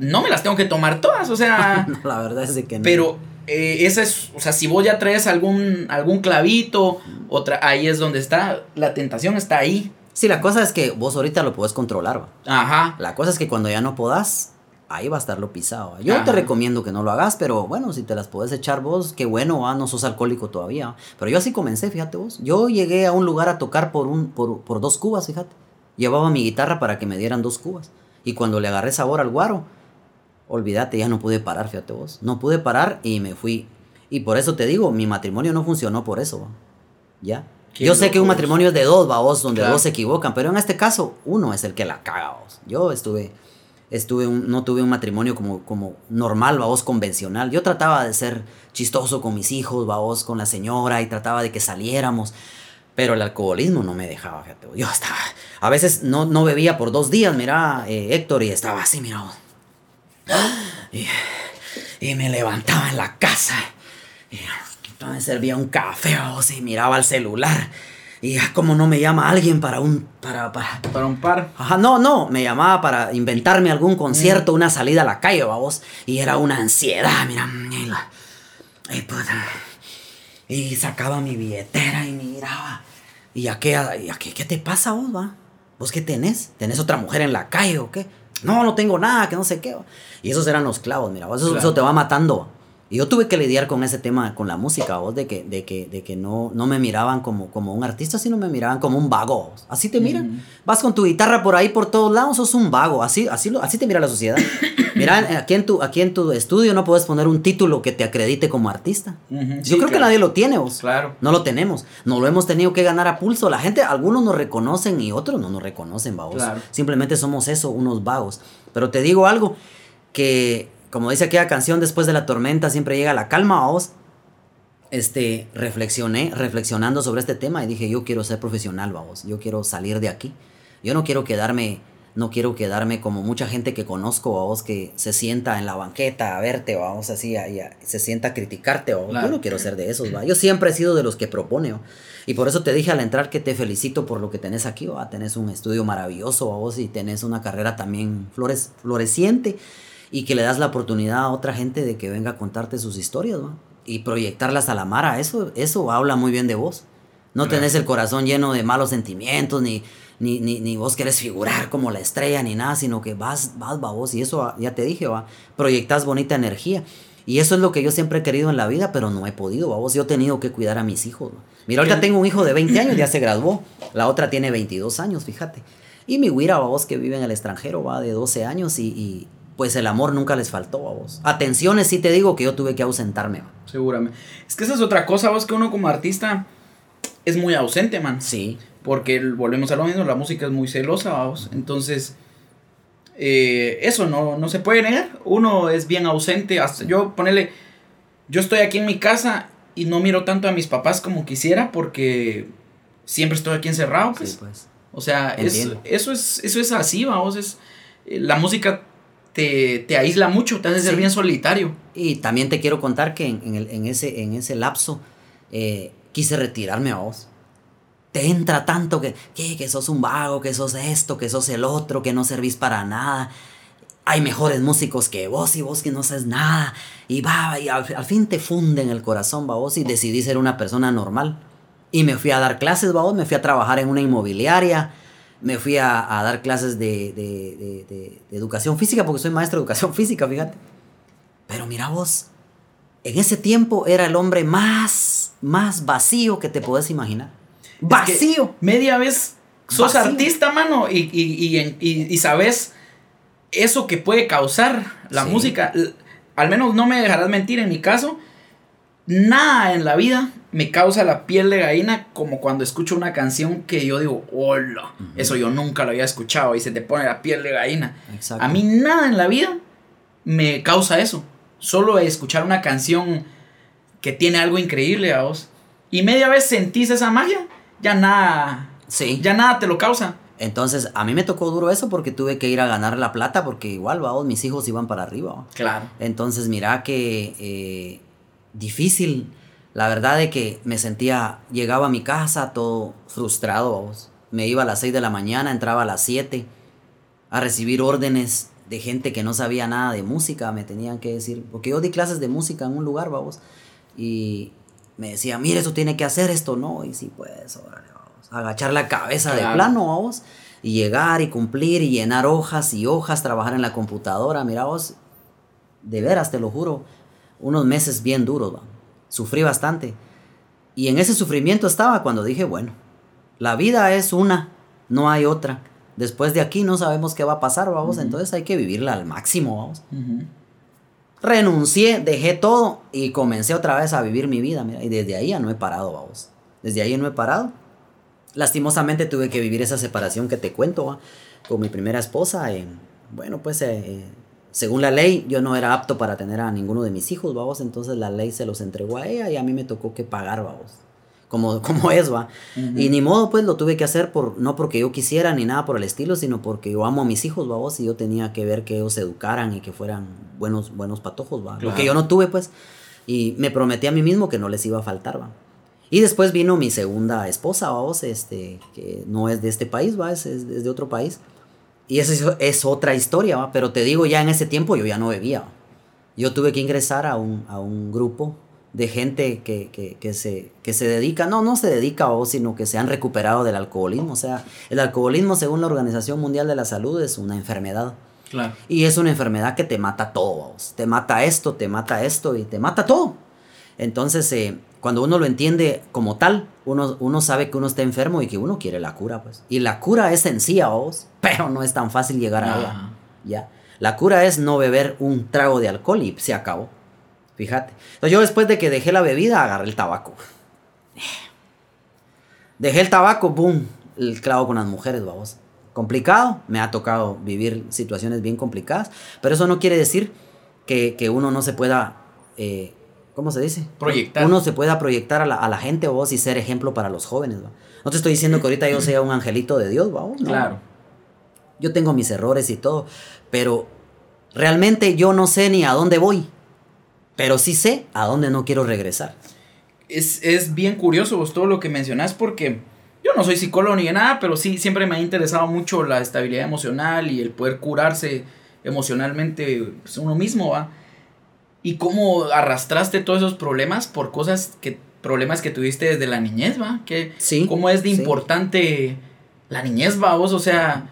no me las tengo que tomar todas, o sea... *laughs*
la verdad es que no.
Pero eh, esa es, o sea, si vos ya traes algún, algún clavito, otra, ahí es donde está, la tentación está ahí.
Sí, la cosa es que vos ahorita lo podés controlar, va.
Ajá.
La cosa es que cuando ya no podás, ahí va a estar lo pisado. Yo te recomiendo que no lo hagas, pero bueno, si te las podés echar vos, qué bueno, va, no sos alcohólico todavía. Pero yo así comencé, fíjate vos. Yo llegué a un lugar a tocar por, un, por, por dos cubas, fíjate. Llevaba mi guitarra para que me dieran dos cubas. Y cuando le agarré sabor al guaro, olvídate, ya no pude parar, fíjate vos. No pude parar y me fui. Y por eso te digo, mi matrimonio no funcionó por eso, ¿ya? Yo sé que un matrimonio es de dos, vos, donde dos se equivocan, pero en este caso, uno es el que la caga, vos. Yo estuve, estuve no tuve un matrimonio como, como normal, vos, convencional. Yo trataba de ser chistoso con mis hijos, vos, con la señora, y trataba de que saliéramos. Pero el alcoholismo no me dejaba. Yo estaba. A veces no, no bebía por dos días, mira, eh, Héctor, y estaba así, mira. Y, me levantaba en la casa. Y me servía un café, o y miraba el celular. Y como no me llama alguien para un. Para, para,
para un par.
Ajá, no, no. Me llamaba para inventarme algún concierto, una salida a la calle, vamos. Y era una ansiedad, mira. Y, y, pues, y sacaba mi billetera y miraba. ¿Y a qué, a, qué, qué te pasa vos, va? ¿Vos qué tenés? ¿Tenés otra mujer en la calle o qué? No, no tengo nada, que no sé qué. Y esos eran los clavos, mira, eso, eso te va matando. Y yo tuve que lidiar con ese tema, con la música, vos, de que, de que, de que no, no me miraban como, como un artista, sino me miraban como un vago. Así te miran. Vas con tu guitarra por ahí, por todos lados, sos un vago. Así, así, así te mira la sociedad. *coughs* Mira, aquí en, tu, aquí en tu estudio no puedes poner un título que te acredite como artista. Yo creo que nadie lo tiene, vos.
Claro.
No lo tenemos. No lo hemos tenido que ganar a pulso. La gente, algunos nos reconocen y otros no nos reconocen, vagos. Simplemente somos eso, unos vagos. Pero te digo algo, que como dice aquella canción, después de la tormenta siempre llega la calma, vos. Este, reflexioné, reflexionando sobre este tema y dije, yo quiero ser profesional, vamos, yo quiero salir de aquí. Yo no quiero quedarme, no quiero quedarme como mucha gente que conozco, vos, que se sienta en la banqueta a verte, vamos, así, se sienta a criticarte, vamos. Yo no quiero ser de esos, ¿va? Yo siempre he sido de los que propone, Y por eso te dije al entrar que te felicito por lo que tenés aquí, ¿va? Tenés un estudio maravilloso, vos, y tenés una carrera también flores, floreciente y que le das la oportunidad a otra gente de que venga a contarte sus historias. Y proyectarlas a la mara, eso, eso habla muy bien de vos. No tenés el corazón lleno de malos sentimientos, ni, ni, ni, ni, vos querés figurar como la estrella, ni nada, sino que vas, vas, va vos, y eso ya te dije, va, proyectas bonita energía. Y eso es lo que yo siempre he querido en la vida, pero no he podido, vos, yo he tenido que cuidar a mis hijos. Mira, ahorita tengo un hijo de 20 *coughs* años, ya se graduó, la otra tiene 22 años, fíjate. Y mi güira, vos, que vive en el extranjero, va de 12 años y pues el amor nunca les faltó a vos. Atenciones sí te digo que yo tuve que ausentarme.
Seguramente. Es que esa es otra cosa, vos, que uno como artista es muy ausente, man.
Sí.
Porque volvemos a lo mismo, la música es muy celosa, vos. Entonces, eh, eso no, no se puede negar. Uno es bien ausente. Hasta yo, ponele, yo estoy aquí en mi casa y no miro tanto a mis papás como quisiera porque siempre estoy aquí encerrado, pues. Sí, pues. O sea, eso es, eso es así, vamos. Es, eh, la música te, aísla mucho, te hace ser bien solitario.
Y también te quiero contar que en, ese, en ese lapso eh, quise retirarme a vos. Te entra tanto que, que, sos un vago, que sos esto, que sos el otro, que no servís para nada. Hay mejores músicos que vos y vos que no sabes nada. Y va, y al, fin te funde en el corazón, va vos, y decidí ser una persona normal. Y me fui a dar clases, va vos, me fui a trabajar en una inmobiliaria me fui a, dar clases de, educación física, porque soy maestro de educación *laughs* física, fíjate. Pero mira vos, en ese tiempo era el hombre más, más vacío que te puedes imaginar. Vacío.
media vez sos artista, mano, y, y, sabes eso que puede causar la música. Al menos no me dejarás mentir en mi caso. Nada en la vida me causa la piel de gallina como cuando escucho una canción que yo digo, hola, eso yo nunca lo había escuchado y se te pone la piel de gallina. A mí nada en la vida me causa eso. Solo escuchar una canción que tiene algo increíble a vos. Y media vez sentís esa magia, ya nada.
Sí.
Ya nada te lo causa.
Entonces, a mí me tocó duro eso porque tuve que ir a ganar la plata porque igual, vamos, mis hijos iban para arriba.
Claro.
Entonces, mira que eh, difícil la verdad es que me sentía, llegaba a mi casa todo frustrado. Me iba a las 6 de la mañana, entraba a las 7 a recibir órdenes de gente que no sabía nada de música, me tenían que decir, porque yo di clases de música en un lugar, vamos, y me decía, mire, eso tiene que hacer esto, no, y sí, pues, órale, vamos, agachar la cabeza de plano, vamos, y llegar y cumplir y llenar hojas y hojas, trabajar en la computadora, mira vos, de veras, te lo juro, unos meses bien duros, vamos sufrí bastante. Y en ese sufrimiento estaba cuando dije, bueno, la vida es una, no hay otra. Después de aquí no sabemos qué va a pasar, vamos, entonces hay que vivirla al máximo, vamos. Renuncié, dejé todo y comencé otra vez a vivir mi vida, mira, y desde ahí ya no he parado, vamos. Desde ahí no he parado. Lastimosamente tuve que vivir esa separación que te cuento, con mi primera esposa. bueno, pues eh, según la ley, yo no era apto para tener a ninguno de mis hijos, vamos, entonces la ley se los entregó a ella y a mí me tocó que pagar, vamos. Como, *laughs* como es, va. Y ni modo, pues lo tuve que hacer por, no porque yo quisiera ni nada por el estilo, sino porque yo amo a mis hijos, vamos, y yo tenía que ver que ellos se educaran y que fueran buenos, buenos patojos, va. Lo que yo no tuve, pues. Y me prometí a mí mismo que no les iba a faltar, va. Y después vino mi segunda esposa, vamos, este, que no es de este país, va, es, es de otro país. Y esa es, otra historia, pero te digo, ya en ese tiempo yo ya no bebía. Yo tuve que ingresar a un, a un grupo de gente que, que, que, se, que se dedica, no, no se dedica a sino que se han recuperado del alcoholismo. O sea, el alcoholismo, según la Organización Mundial de la Salud, es una enfermedad.
Claro.
Y es una enfermedad que te mata todo. Te mata esto, te mata esto y te mata todo. Entonces, eh, cuando uno lo entiende como tal, uno, uno sabe que uno está enfermo y que uno quiere la cura, pues. Y la cura es sencilla, vos, *laughs* pero no es tan fácil llegar a ella. Ya. La cura es no beber un trago de alcohol y se acabó. Fíjate. Entonces yo después de que dejé la bebida, agarré el tabaco. *sighs* Dejé el tabaco, boom, el clavo con las mujeres, vamos. Complicado, me ha tocado vivir situaciones bien complicadas, pero eso no quiere decir que, que uno no se pueda eh, ¿cómo se dice?
Proyectar.
Uno se pueda proyectar a la, a la gente o vos y ser ejemplo para los jóvenes. ¿va? No te estoy diciendo que ahorita yo sea un angelito de Dios, ¿va?
Claro.
Yo tengo mis errores y todo, pero realmente yo no sé ni a dónde voy, pero sí sé a dónde no quiero regresar.
Es, es bien curioso vos todo lo que mencionás porque yo no soy psicólogo ni nada, pero sí siempre me ha interesado mucho la estabilidad emocional y el poder curarse emocionalmente pues, uno mismo, ¿va? Y cómo arrastraste todos esos problemas por cosas que problemas que tuviste desde la niñez, ¿va? Que
sí,
cómo es de importante la niñez, va, vos, o sea,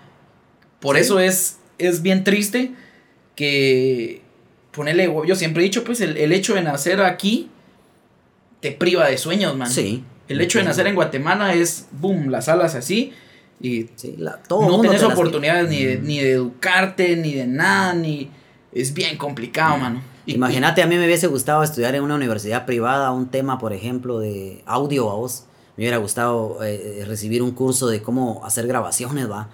por eso es es bien triste que ponerle, yo siempre he dicho, pues el, hecho de nacer aquí te priva de sueños, man.
Sí.
El hecho de nacer en Guatemala es, boom, las alas así y
todo
no tenés oportunidades ni, de, ni de educarte, ni de nada, ni... Es bien complicado, mano.
Imagínate, a mí me hubiese gustado estudiar en una universidad privada un tema, por ejemplo, de audio a vos. Me hubiera gustado eh, recibir un curso de cómo hacer grabaciones, va.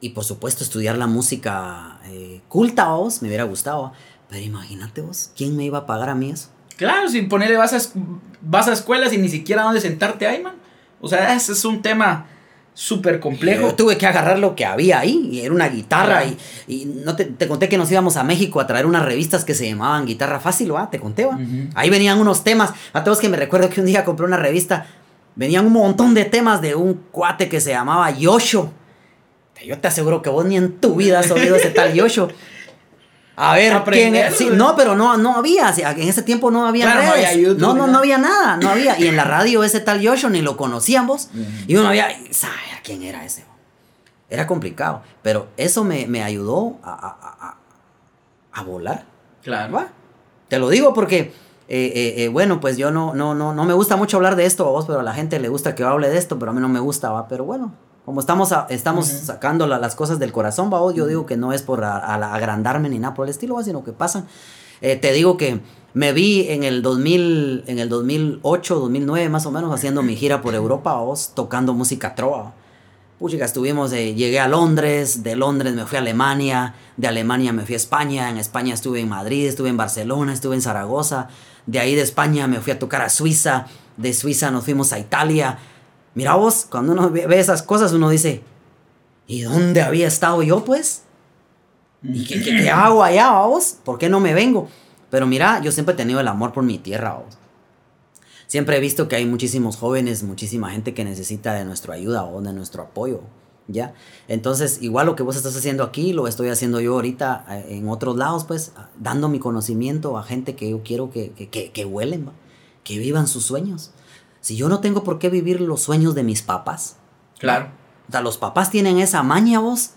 Y por supuesto estudiar la música eh, culta a vos, me hubiera gustado. Pero imagínate vos, ¿quién me iba a pagar a mí eso?
Claro, sin ponerle vas a, escuelas y ni siquiera dónde sentarte ahí, man. O sea, ese es un tema súper complejo.
Yo tuve que agarrar lo que había ahí, y era una guitarra, y, y, no te, te, conté que nos íbamos a México a traer unas revistas que se llamaban Guitarra Fácil, ¿va? Te conté, ¿va? Ahí venían unos temas, a todos que me recuerdo que un día compré una revista, venían un montón de temas de un cuate que se llamaba Yosho. Yo te aseguro que vos ni en tu vida has oído ese tal Yosho. A ver, ¿quién no, pero no, no había, en ese tiempo no había redes. No, no, no, había nada, no había. Y en la radio ese tal Yosho ni lo conocíamos. Y uno había, ¿sabe quién era ese? Era complicado, pero eso me, me ayudó a, a, a, a, volar.
Claro.
¿Va? Te lo digo porque, eh, eh, eh, bueno, pues yo no, no, no, no me gusta mucho hablar de esto a vos, pero a la gente le gusta que yo hable de esto, pero a mí no me gusta, ¿va? Pero bueno, como estamos, estamos sacando las cosas del corazón, ¿va? yo digo que no es por agrandarme ni nada por el estilo, ¿va? sino que pasan. te digo que Me vi en el 2000, en el 2008, 2009 más o menos haciendo mi gira por Europa, vos, tocando música trova. Puchica, estuvimos, eh, llegué a Londres, de Londres me fui a Alemania, de Alemania me fui a España, en España estuve en Madrid, estuve en Barcelona, estuve en Zaragoza, de ahí de España me fui a tocar a Suiza, de Suiza nos fuimos a Italia. Mira vos, cuando uno ve esas cosas uno dice, ¿y dónde había estado yo pues? ¿Y qué, qué, hago allá vos? ¿Por qué no me vengo? Pero mira, yo siempre he tenido el amor por mi tierra vos siempre he visto que hay muchísimos jóvenes, muchísima gente que necesita de nuestra ayuda o de nuestro apoyo. ¿Ya? Entonces, igual lo que vos estás haciendo aquí, lo estoy haciendo yo ahorita en otros lados, pues, dando mi conocimiento a gente que yo quiero que, que, que, que huelen, que vivan sus sueños. Si yo no tengo por qué vivir los sueños de mis papás.
Claro.
O sea, los papás tienen esa maña, vos,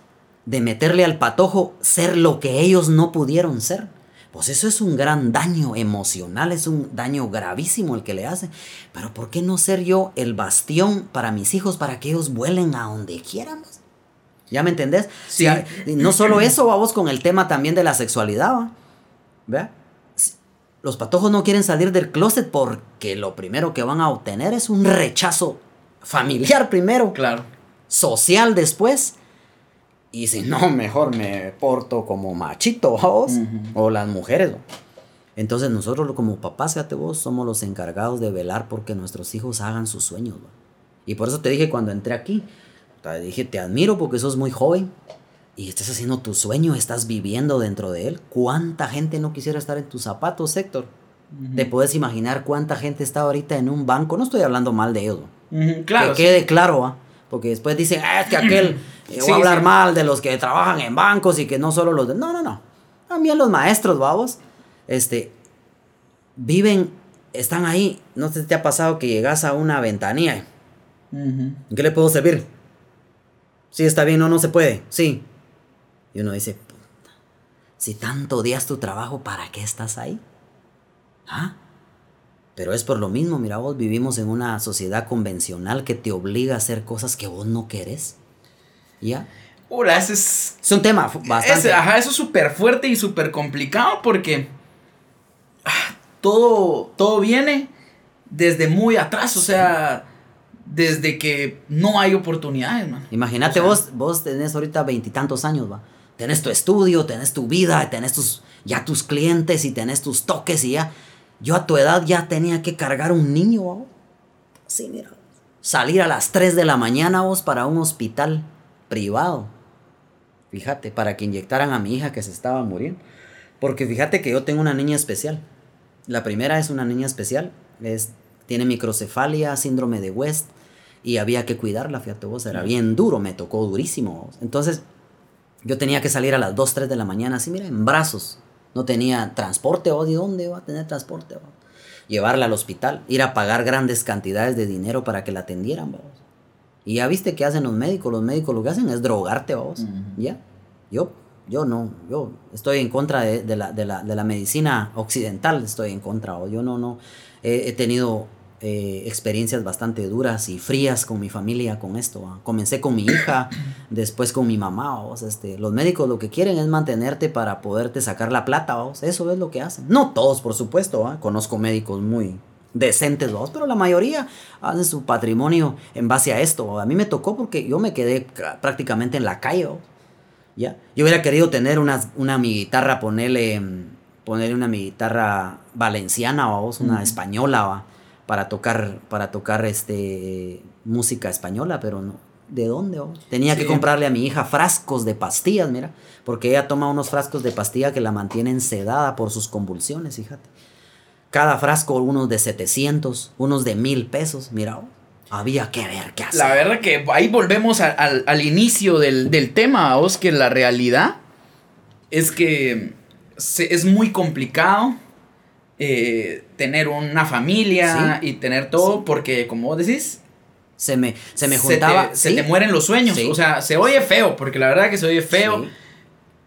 de meterle al patojo ser lo que ellos no pudieron ser pues eso es un gran daño emocional, es un daño gravísimo el que le hace. Pero ¿por qué no ser yo el bastión para mis hijos para que ellos vuelen a donde quieran? ¿Ya me entendés? Sí. no solo eso, vamos con el tema también de la sexualidad, ¿Ve? Los patojos no quieren salir del closet porque lo primero que van a obtener es un rechazo familiar primero.
Claro.
Social después y si no, mejor me porto como machito, vos, o las mujeres. Entonces nosotros como papás, fíjate vos, somos los encargados de velar porque nuestros hijos hagan sus sueños. Y por eso te dije cuando entré aquí, te dije, te admiro porque sos muy joven y estás haciendo tu sueño, estás viviendo dentro de él. ¿Cuánta gente no quisiera estar en tus zapatos, Héctor? Te puedes imaginar cuánta gente está ahorita en un banco. No estoy hablando mal de ellos.
Claro.
Que quede claro, ¿ah? Porque después dicen, ah, es que aquel, *clears throat* eh, voy a hablar mal de los que trabajan en bancos y que no solo los de... No, no, no. También los maestros, babos, este, viven, están ahí. No sé si te ha pasado que llegas a una ventanilla. ¿En qué le puedo servir? Sí, está bien, no, no se puede. Sí. Y uno dice, puta, si tanto odias tu trabajo, ¿para qué estás ahí? ¿Ah? Pero es por lo mismo, mira vos, vivimos en una sociedad convencional que te obliga a hacer cosas que vos no querés. ¿Ya?
Hola, ese es...
Es un tema bastante...
ajá, eso es súper fuerte y súper complicado porque ah, todo, todo viene desde muy atrás, o sea, desde que no hay oportunidades, man.
Imagínate vos, vos tenés ahorita veintitantos años, va. Tenés tu estudio, tenés tu vida, tenés tus, ya tus clientes y tenés tus toques y ya yo a tu edad ya tenía que cargar un niño, vos. Sí, mira. Salir a las 3 de la mañana, vos, para un hospital privado. Fíjate, para que inyectaran a mi hija que se estaba muriendo. Porque fíjate que yo tengo una niña especial. La primera es una niña especial. Es, tiene microcefalia, síndrome de West. Y había que cuidarla, fíjate vos. Era bien duro, me tocó durísimo. Entonces, yo tenía que salir a las 2, 3 de la mañana, así, mira, en brazos no tenía transporte, ¿o ¿de dónde va a tener transporte? Llevarla al hospital, ir a pagar grandes cantidades de dinero para que la atendieran, vamos. Y ya viste qué hacen los médicos, los médicos lo que hacen es drogarte, vamos. ¿Ya? Yo, yo no, yo estoy en contra de, la, de, la, medicina occidental, estoy en contra, o yo no, no, he tenido eh, experiencias bastante duras y frías con mi familia con esto. Comencé con mi hija, *coughs* después con mi mamá. Este, los médicos lo que quieren es mantenerte para poderte sacar la plata. Eso es lo que hacen. No todos, por supuesto. Conozco médicos muy decentes, pero la mayoría hacen su patrimonio en base a esto. A mí me tocó porque yo me quedé prácticamente en la calle. ¿ya? Yo hubiera querido tener una, una mi guitarra, ponerle, ponerle una mi guitarra valenciana o una española para tocar, para tocar este, música española, pero no. ¿De dónde? Tenía que comprarle a mi hija frascos de pastillas, mira, porque ella toma unos frascos de pastilla que la mantienen sedada por sus convulsiones, fíjate. Cada frasco, unos de 700, unos de mil pesos, mira, había que ver qué hacer.
La verdad que ahí volvemos al inicio del, tema, vos, que la realidad es que es muy complicado eh, tener una familia y tener todo, porque como vos decís,
se me, se me juntaba.
Se te, mueren los sueños. O sea, se oye feo, porque la verdad que se oye feo.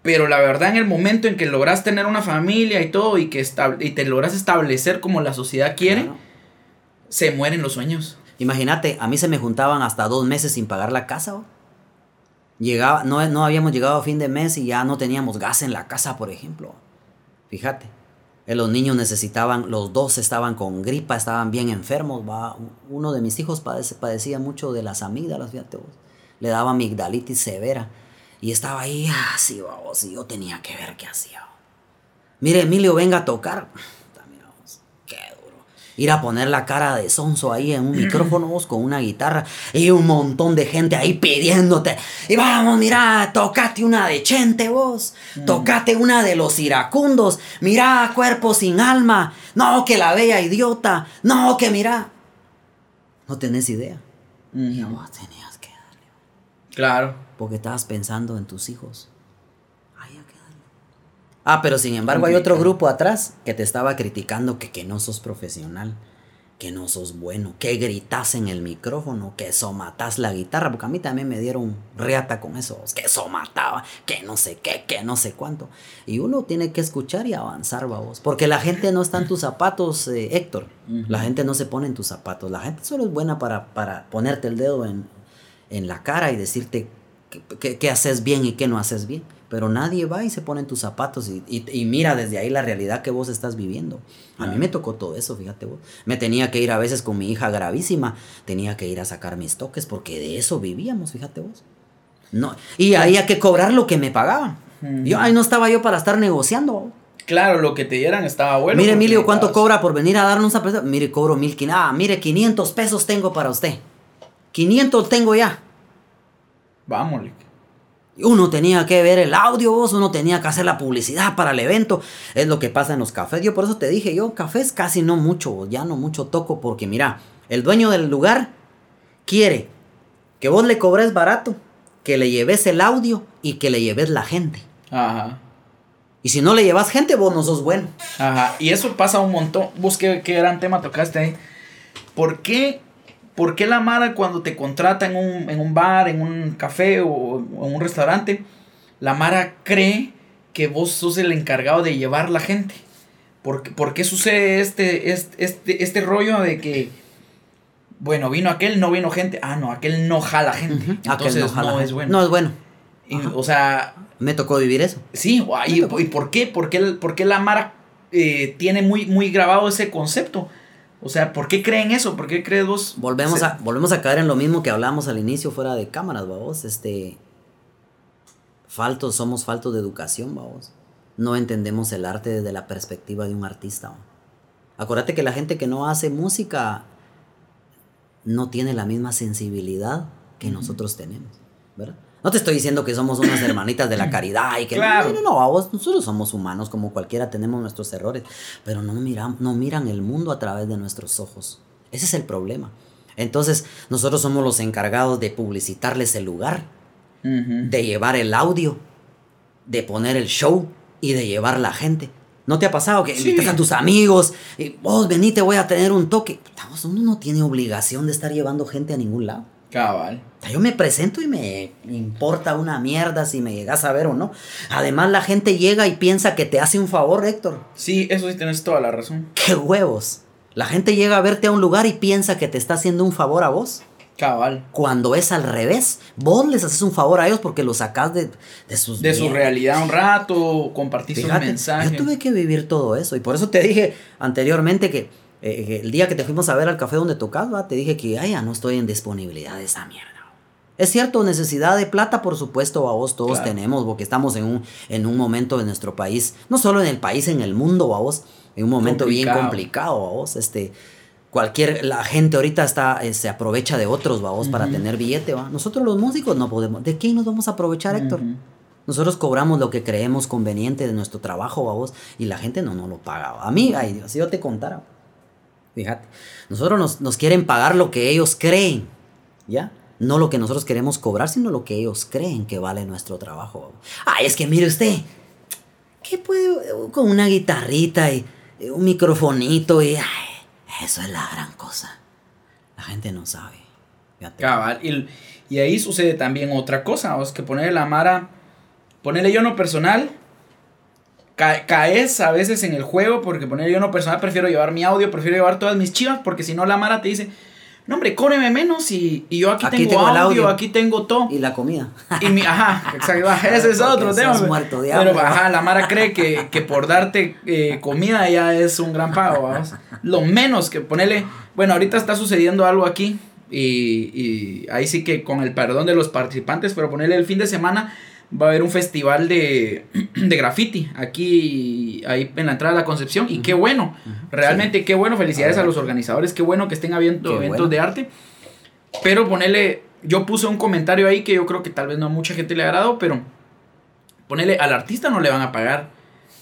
Pero la verdad, en el momento en que logras tener una familia y todo, y que y te logras establecer como la sociedad quiere, se mueren los sueños.
Imagínate, a mí se me juntaban hasta dos meses sin pagar la casa. Llegaba, no, no habíamos llegado a fin de mes y ya no teníamos gas en la casa, por ejemplo. Fíjate. Los niños necesitaban, los dos estaban con gripa, estaban bien enfermos. Uno de mis hijos padece- padecía mucho de las amígdalas, fíjate vos. Le daba amigdalitis severa. Y estaba ahí así, vamos, y yo tenía que ver qué hacía. Mire, Emilio, venga a tocar. Puta, mira, vos, Qué duro. Ir a poner la cara de sonso ahí en un micrófono vos, con una guitarra y un montón de gente ahí pidiéndote. Y vamos, mira, tocate una de Chente vos. Tocate una de los iracundos. Mira, cuerpo sin alma. No, que la bella idiota. No, que mira. No tenés idea. Y vos tenías que darle.
Claro.
Porque estabas pensando en tus hijos. Ay, hay que darle. Ah, pero sin embargo hay otro grupo atrás que te estaba criticando que, que no sos profesional, que no sos bueno, que gritas en el micrófono, que somatás la guitarra, porque a mí también me dieron reata con eso, que somataba, que no sé qué, que no sé cuánto. Y uno tiene que escuchar y avanzar, babos, porque la gente no está en tus zapatos, eh, Héctor. La gente no se pone en tus zapatos, la gente solo es buena para, para ponerte el dedo en, en la cara y decirte qué haces bien y qué no haces bien. Pero nadie va y se pone en tus zapatos y, y- y mira desde ahí la realidad que vos estás viviendo. A mí me tocó todo eso, fíjate vos. Me tenía que ir a veces con mi hija gravísima, tenía que ir a sacar mis toques porque de eso vivíamos, fíjate vos. No, y había que cobrar lo que me pagaban. Yo ahí no estaba yo para estar negociando.
Claro, lo que te dieran estaba bueno.
mire, Emilio, ¿cuánto cobra por venir a darnos una prestación? Mire, cobro mil quin- Ah, mire, 500 pesos tengo para usted. 500 tengo ya.
Vámonos.
Uno tenía que ver el audio, vos, uno tenía que hacer la publicidad para el evento. Es lo que pasa en los cafés. Yo por eso te dije, yo cafés casi no mucho, ya no mucho toco, porque mira, el dueño del lugar quiere que vos le cobres barato, que le lleves el audio y que le lleves la gente.
Ajá.
Y si no le llevas gente, vos no sos bueno.
Ajá. Y eso pasa un montón. Vos qué, qué gran tema tocaste ahí. ¿Por qué, por qué la Mara cuando te contrata en un, en un bar, en un café o, o en un restaurante, la Mara cree que vos sos el encargado de llevar la gente? ¿Por, qué- por qué sucede este, este, este, este rollo de que, bueno, vino aquel, no vino gente? Ah, no, aquel no jala gente.
Aquel
Entonces no,
jala.
es bueno.
No es bueno.
Y, o sea,
Me tocó vivir eso.
Sí, y, y por qué? ¿Por qué, por qué la Mara eh, tiene muy, muy grabado ese concepto? O sea, ¿por qué creen eso? ¿Por qué crees vos?
Volvemos,
se-
a, volvemos a caer en lo mismo que hablábamos al inicio fuera de cámaras, vamos. Este. Faltos, somos faltos de educación, vamos. No entendemos el arte desde la perspectiva de un artista. ¿va? Acuérdate que la gente que no hace música no tiene la misma sensibilidad que nosotros tenemos, ¿verdad? No te estoy diciendo que somos unas hermanitas de la caridad y que
Claro.
no, no, no, vamos, nosotros somos humanos como cualquiera, tenemos nuestros errores, pero no miran, no miran el mundo a través de nuestros ojos. Ese es el problema. Entonces, nosotros somos los encargados de publicitarles el lugar, de llevar el audio, de poner el show y de llevar la gente. ¿No te ha pasado que
Sí.
invitas a tus amigos y vos vení, te voy a tener un toque? Vos, Uno no tiene obligación de estar llevando gente a ningún lado.
Cabal.
Yo me presento y me importa una mierda si me llegas a ver o no. Además, la gente llega y piensa que te hace un favor, Héctor.
Sí, eso sí tienes toda la razón.
¡Qué huevos! La gente llega a verte a un lugar y piensa que te está haciendo un favor a vos.
Cabal.
Cuando es al revés, vos les haces un favor a ellos porque los sacás de, de sus
De su realidad un rato, compartís un mensaje.
yo tuve que vivir todo eso y por eso te dije anteriormente que, eh, el día que te fuimos a ver al café donde tocas, ¿va? te dije que ay, ya no estoy en disponibilidad de esa mierda. Es cierto, necesidad de plata, por supuesto, a vos todos
Claro.
tenemos, porque estamos en un, en un momento de nuestro país, no solo en el país, en el mundo, a vos, en un momento bien
Complicado.
a vos, este, cualquier, la gente ahorita está, eh, se aprovecha de otros, va vos, para tener billete, va. Nosotros los músicos no podemos, ¿de quién nos vamos a aprovechar, Héctor? Nosotros cobramos lo que creemos conveniente de nuestro trabajo, vamos, y la gente no nos lo paga. A mí, ay Dios, si yo te contara, fíjate, nosotros nos, nos quieren pagar lo que ellos creen, ¿ya? No lo que nosotros queremos cobrar, sino lo que ellos creen que vale nuestro trabajo. Ay, es que mire usted, ¿qué puede con una guitarrita y un microfonito y eso es la gran cosa? La gente no sabe.
Cabal. Y, y ahí sucede también otra cosa. Es que ponerle la Mara. Ponerle yo no personal. ca- caes a veces en el juego. Porque ponerle yo no personal. Prefiero llevar mi audio. Prefiero llevar todas mis chivas. Porque si no, la Mara te dice. No hombre, cóbreme menos y, y yo aquí,
Aquí
tengo,
tengo el
audio,
audio.
aquí tengo todo.
Y la comida.
Y mi, ajá, exacto, ese es otro tema. güey.
muerto
Pero ajá, la Mara cree que, que por darte eh, comida ya es un gran pago, vamos. Lo menos que ponerle, bueno, ahorita está sucediendo algo aquí y, y ahí sí que con el perdón de los participantes, pero ponerle el fin de semana va a haber un festival de, *clears throat* de graffiti aquí, ahí en la entrada de la Concepción y qué bueno, realmente qué bueno, felicidades a los organizadores, qué bueno que estén habiendo
Qué
eventos
bueno.
de arte. Pero ponerle, yo puse un comentario ahí que yo creo que tal vez no a mucha gente le ha agradado, pero ponerle al artista no le van a pagar.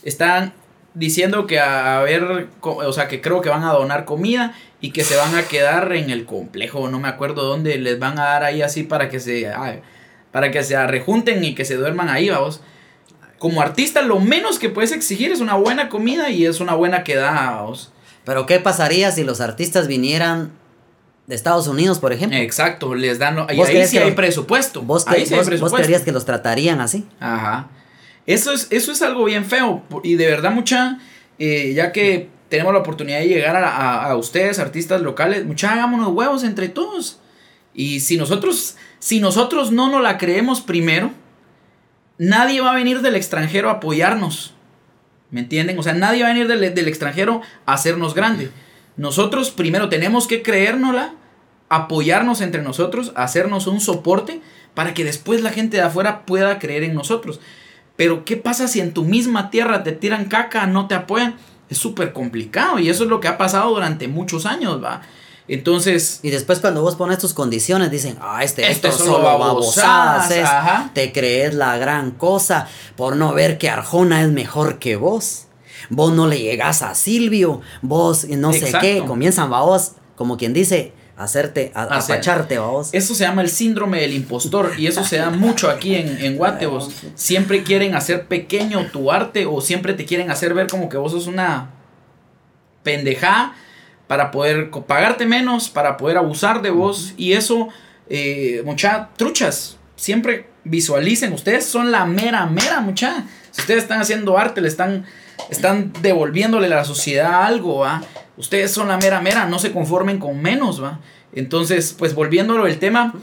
Están diciendo que a, a ver, o sea, que creo que van a donar comida y que se van a quedar en el complejo, no me acuerdo dónde, les van a dar ahí así para que se, para que se rejunten y que se duerman ahí, vamos. Como artista, lo menos que puedes exigir es una buena comida y es una buena quedada, vamos.
Pero ¿qué pasaría si los artistas vinieran de Estados Unidos, por ejemplo?
Exacto, les dan, y
¿Vos
ahí sí hay presupuesto.
¿Vos,
ahí hay
vos creerías que los tratarían así?
Ajá. Eso es, eso es algo bien feo. Y de verdad, mucha, eh, ya que tenemos la oportunidad de llegar a, a- a ustedes, artistas locales, mucha, hagámonos huevos entre todos. Y si nosotros, si nosotros no nos la creemos primero, nadie va a venir del extranjero a apoyarnos. ¿Me entienden? O sea, nadie va a venir del, del extranjero a hacernos grande. Nosotros primero tenemos que creérnosla, apoyarnos entre nosotros, hacernos un soporte para que después la gente de afuera pueda creer en nosotros. Pero ¿qué pasa si en tu misma tierra te tiran caca, no te apoyan? Es súper complicado y eso es lo que ha pasado durante muchos años, ¿va? Entonces,
Y después cuando vos pones tus condiciones dicen, ah, este,
Esto
esto
es
es
solo babosadas,
es, te crees la gran cosa por no ver que Arjona es mejor que vos. Vos no le llegás a Silvio, vos no sé qué, comienzan babos, como quien dice, a hacerte, a, a apacharte babos.
Eso se llama el síndrome del impostor y eso se da mucho aquí en, en Guate, vos. Siempre quieren hacer pequeño tu arte o siempre te quieren hacer ver como que vos sos una pendejada para poder pagarte menos, para poder abusar de vos y eso, eh, mucha truchas, siempre visualicen, ustedes son la mera, mera, mucha. Si ustedes están haciendo arte, le están, están devolviéndole a la sociedad algo, ¿va? Ustedes son la mera, mera, no se conformen con menos, ¿va? Entonces, pues volviéndolo el tema,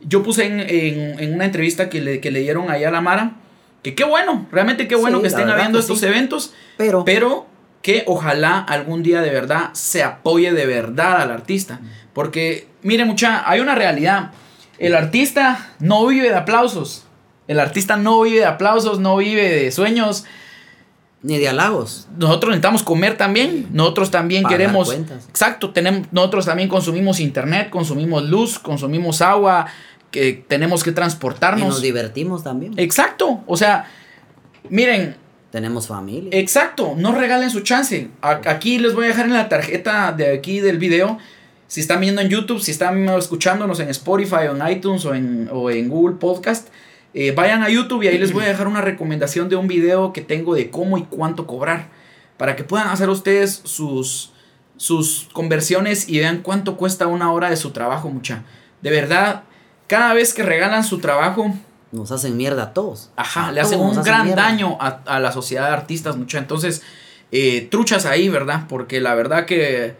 yo puse en, en- en una entrevista que le, que le dieron allá a la Mara, que qué bueno, realmente qué bueno
Sí,
que estén habiendo
que
estos
sí.
eventos,
Pero,
pero que ojalá algún día de verdad se apoye de verdad al artista. Porque, mire mucha, hay una realidad. El artista no vive de aplausos. El artista no vive de aplausos, no vive de sueños.
ni de halagos.
Nosotros necesitamos comer también. Nosotros también
Pagar
queremos.
cuentas.
Exacto, tenemos, nosotros también consumimos internet, consumimos luz, consumimos agua, que tenemos que
Y nos
transportarnos.
divertimos también.
Exacto. O sea, miren,
Tenemos familia.
Exacto, no regalen su chance. A- Aquí les voy a dejar en la tarjeta de aquí del video. Si están viendo en YouTube, si están escuchándonos en Spotify o en iTunes o en, o en Google Podcast, eh, vayan a YouTube y ahí les voy a dejar una recomendación de un video que tengo de cómo y cuánto cobrar. Para que puedan hacer ustedes sus, sus conversiones y vean cuánto cuesta una hora de su trabajo, mucha. De verdad, cada vez que regalan su trabajo,
Nos hacen mierda a todos.
Ajá,
A
le hacen un gran
mierda.
daño a, a la sociedad de artistas, mucha. Entonces, eh, truchas ahí, ¿verdad? Porque la verdad que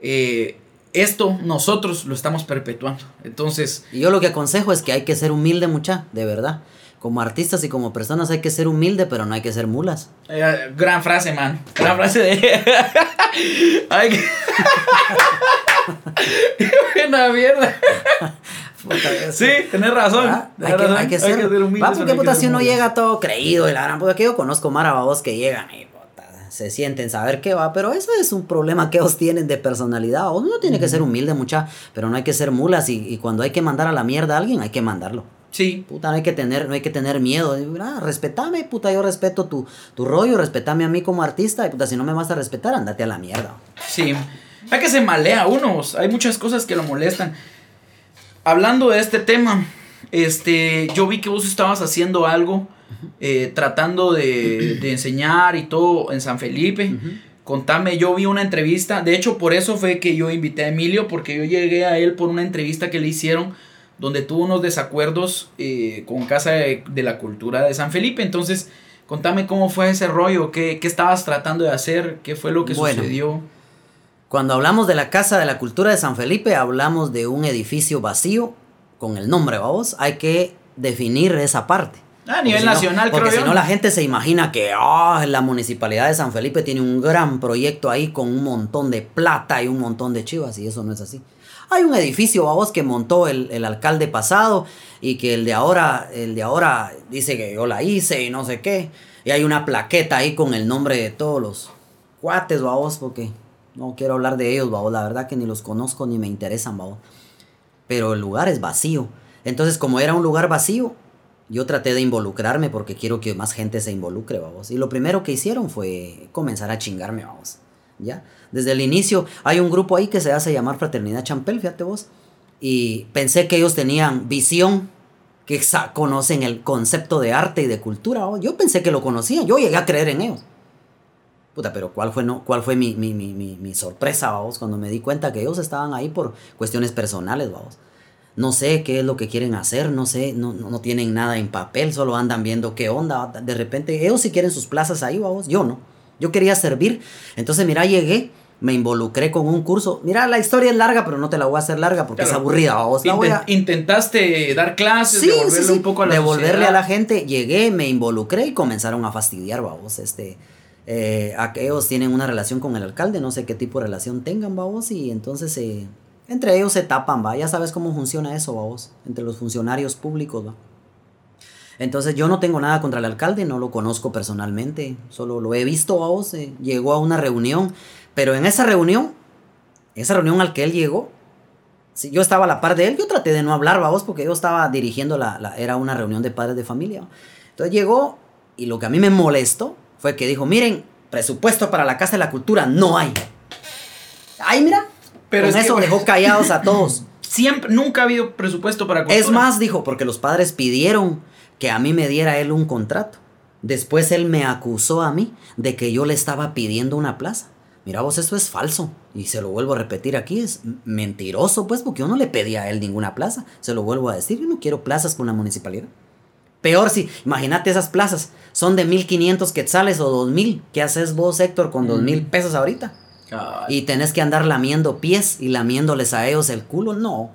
eh, esto nosotros lo estamos perpetuando. Entonces,
Y yo lo que aconsejo es que hay que ser humilde, mucha, de verdad. Como artistas y como personas hay que ser humilde, pero no hay que ser mulas.
eh, gran frase, man. Gran frase de... *laughs* Qué- *laughs* Qué buena mierda. *laughs* Sí, tenés razón.
Ah, hay, que,
razón.
hay que ser,
humildes,
va,
pero
porque
hay que
puta, si uno llega todo creído y la gran puta, que yo conozco mara babos que llegan y puta, se sienten saber qué va, pero eso es un problema que ellos tienen de personalidad. Uno tiene que ser humilde, mucha, pero no hay que ser mulas y, y cuando hay que mandar a la mierda a alguien, hay que mandarlo.
Sí,
Puta, no hay que tener, no hay que tener miedo. Ah, respetame, puta, yo respeto tu, tu rollo, respetame a mí como artista, y puta, si no me vas a respetar, andate a la mierda.
Sí. Hay que se malea uno. Hay muchas cosas que lo molestan. Hablando de este tema, este, yo vi que vos estabas haciendo algo, eh, tratando de, de enseñar y todo en San Felipe. Contame, yo vi una entrevista. De hecho, por eso fue que yo invité a Emilio, porque yo llegué a él por una entrevista que le hicieron donde tuvo unos desacuerdos eh, con Casa de, de la Cultura de San Felipe. Entonces, contame cómo fue ese rollo, qué, qué estabas tratando de hacer, qué fue lo que
Bueno.
sucedió.
Cuando hablamos de la Casa de la Cultura de San Felipe, hablamos de un edificio vacío con el nombre, vamos. Hay que definir esa parte.
A nivel
Porque si no-
nacional,
Porque
creo
si no, la gente se imagina que ah, la municipalidad de San Felipe tiene un gran proyecto ahí con un montón de plata y un montón de chivas, y eso no es así. Hay un edificio, vamos, que montó el, el alcalde pasado y que el de ahora, el de ahora dice que yo la hice y no sé qué. Y hay una plaqueta ahí con el nombre de todos los cuates, vamos, porque no quiero hablar de ellos, vamos. La verdad que ni los conozco ni me interesan. Pero el lugar es vacío. Entonces, como era un lugar vacío, yo traté de involucrarme porque quiero que más gente se involucre, vamos. Y lo primero que hicieron fue comenzar a chingarme, vamos. ¿Ya? Desde el inicio hay un grupo ahí que se hace llamar Fraternidad Champel, fíjate vos. Y pensé que ellos tenían visión, que conocen el concepto de arte y de cultura. Yo pensé que lo conocían, yo llegué a creer en ellos. Puta, pero ¿cuál fue, no, cuál fue mi, mi, mi, mi, mi sorpresa, vamos? Cuando me di cuenta que ellos estaban ahí por cuestiones personales, vamos. No sé qué es lo que quieren hacer, no sé, no, no, no tienen nada en papel, solo andan viendo qué onda. De repente, ellos sí quieren sus plazas ahí, vamos, yo no. Yo quería servir. Entonces, mira, llegué, me involucré con un curso. Mira, la historia es larga, pero no te la voy a hacer larga porque
Claro.
es aburrida, vamos. La voy a...
Inten- Intentaste dar clases,
Sí,
devolverle
sí, sí.
un poco a la
Devolverle
sociedad.
a la gente. Llegué, me involucré y comenzaron a fastidiar, vamos. Este, eh, aquellos tienen una relación con el alcalde, no sé qué tipo de relación tengan, vamos. Y entonces eh, entre ellos se tapan, va. Ya sabes cómo funciona eso. Entre los funcionarios públicos, va. Entonces yo no tengo nada contra el alcalde, no lo conozco personalmente, solo lo he visto, eh, llegó a una reunión, pero en esa reunión, esa reunión al que él llegó, si yo estaba a la par de él, yo traté de no hablar, vamos, porque yo estaba dirigiendo la, la- era una reunión de padres de familia. Entonces llegó y lo que a mí me molestó fue que dijo, miren, presupuesto para la Casa de la Cultura no hay. Ay, mira,
Pero
con
es
eso dejó *laughs* callados a todos.
Siempre, nunca ha habido presupuesto para cultura.
Es más, dijo, porque los padres pidieron que a mí me diera él un contrato. Después él me acusó a mí de que yo le estaba pidiendo una plaza. Mira vos, eso es falso. Y se lo vuelvo a repetir aquí, es mentiroso, pues, porque yo no le pedí a él ninguna plaza. Se lo vuelvo a decir, yo no quiero plazas con la municipalidad. Peor si, imagínate esas plazas, son de 1500 quetzales o 2000. ¿Qué haces vos, Héctor, con 2000 pesos ahorita? Y tenés que andar lamiendo pies y lamiéndoles a ellos el culo. No,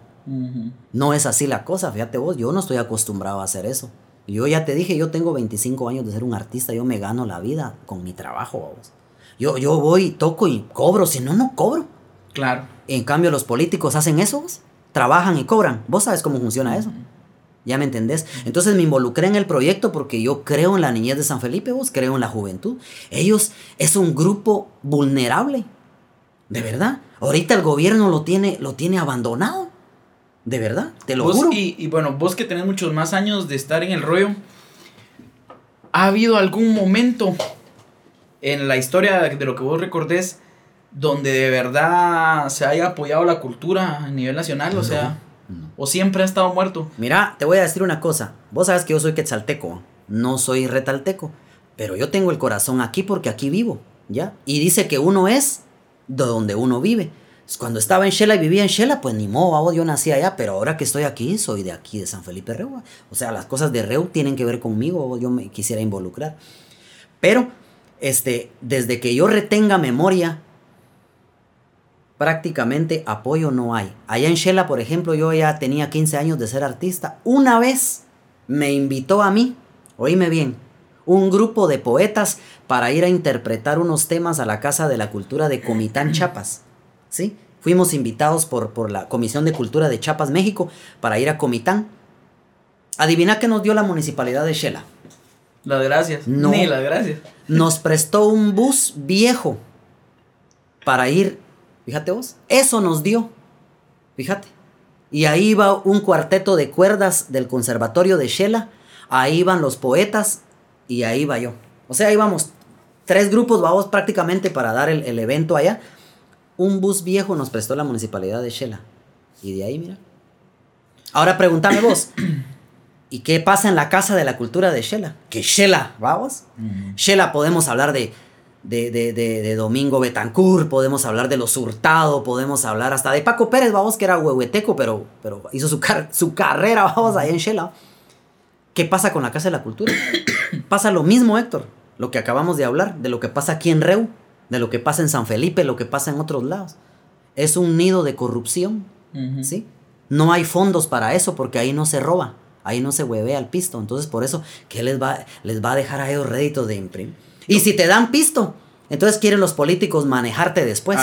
no es así la cosa, fíjate vos, yo no estoy acostumbrado a hacer eso. Yo ya te dije, yo tengo 25 años de ser un artista, yo me gano la vida con mi trabajo, vamos. Yo, yo voy, toco y cobro, si no, no cobro.
Claro.
En cambio, los políticos hacen eso, vos. trabajan y cobran. Vos sabes cómo funciona eso. ¿Ya me entendés? Entonces me involucré en el proyecto porque yo creo en la niñez de San Felipe, vos creo en la juventud. Ellos es un grupo vulnerable. De verdad. Ahorita el gobierno lo tiene, lo tiene abandonado. De verdad, te lo
Vos-
juro.
y, y bueno, vos que tenés muchos más años de estar en el rollo, ¿ha habido algún momento en la historia de lo que vos recordés donde de verdad se haya apoyado la cultura a nivel nacional? O sea, ¿o siempre ha estado muerto?
Mira, te voy a decir una cosa. Vos sabes que yo soy quetzalteco, no soy retalteco. Pero yo tengo el corazón aquí porque aquí vivo, ¿ya? Y dice que uno es de donde uno vive. Pues Cuando estaba en Shela y vivía en Shela, pues ni modo, yo nací allá, pero ahora que estoy aquí, soy de aquí, de San Felipe Reu. va. O sea, las cosas de Reu tienen que ver conmigo, yo me quisiera involucrar. Pero, este, desde que yo retenga memoria, prácticamente apoyo no hay. Allá en Shela, por ejemplo, yo ya tenía 15 años de ser artista. Una vez me invitó a mí, oíme bien, un grupo de poetas para ir a interpretar unos temas a la Casa de la Cultura de Comitán, Chiapas. ¿Sí? Fuimos invitados por, por la Comisión de Cultura de Chiapas, México, para ir a Comitán. Adivina qué nos dio la municipalidad de Shela.
Las gracias.
No.
Ni las gracias.
Nos prestó un bus viejo para ir. Fíjate vos, eso nos dio. Fíjate. Y ahí iba un cuarteto de cuerdas del Conservatorio de Shela. Ahí iban los poetas y ahí iba yo. O sea, íbamos tres grupos, vamos prácticamente para dar el, el evento allá. Un bus viejo nos prestó la municipalidad de Shela. Y de ahí, mira. Ahora pregúntame vos. ¿Y qué pasa en la Casa de la Cultura de Shela? Que Shela, vamos. Shela podemos hablar de, de, de, de- de Domingo Betancourt, podemos hablar de los Hurtado, podemos hablar hasta de Paco Pérez, vamos, que era huehueteco, pero, pero hizo su, car- su carrera, *laughs* vamos, ahí en Shela. ¿Qué pasa con la Casa de la Cultura? *coughs* pasa lo mismo, Héctor, lo que acabamos de hablar, de lo que pasa aquí en Reu. de lo que pasa en San Felipe, lo que pasa en otros lados. Es un nido de corrupción, ¿sí? No hay fondos para eso porque ahí no se roba, ahí no se huevea el pisto. Entonces, por eso, ¿qué les va, les va a dejar a ellos réditos de imprimir? Y si te dan pisto, entonces quieren los políticos manejarte después.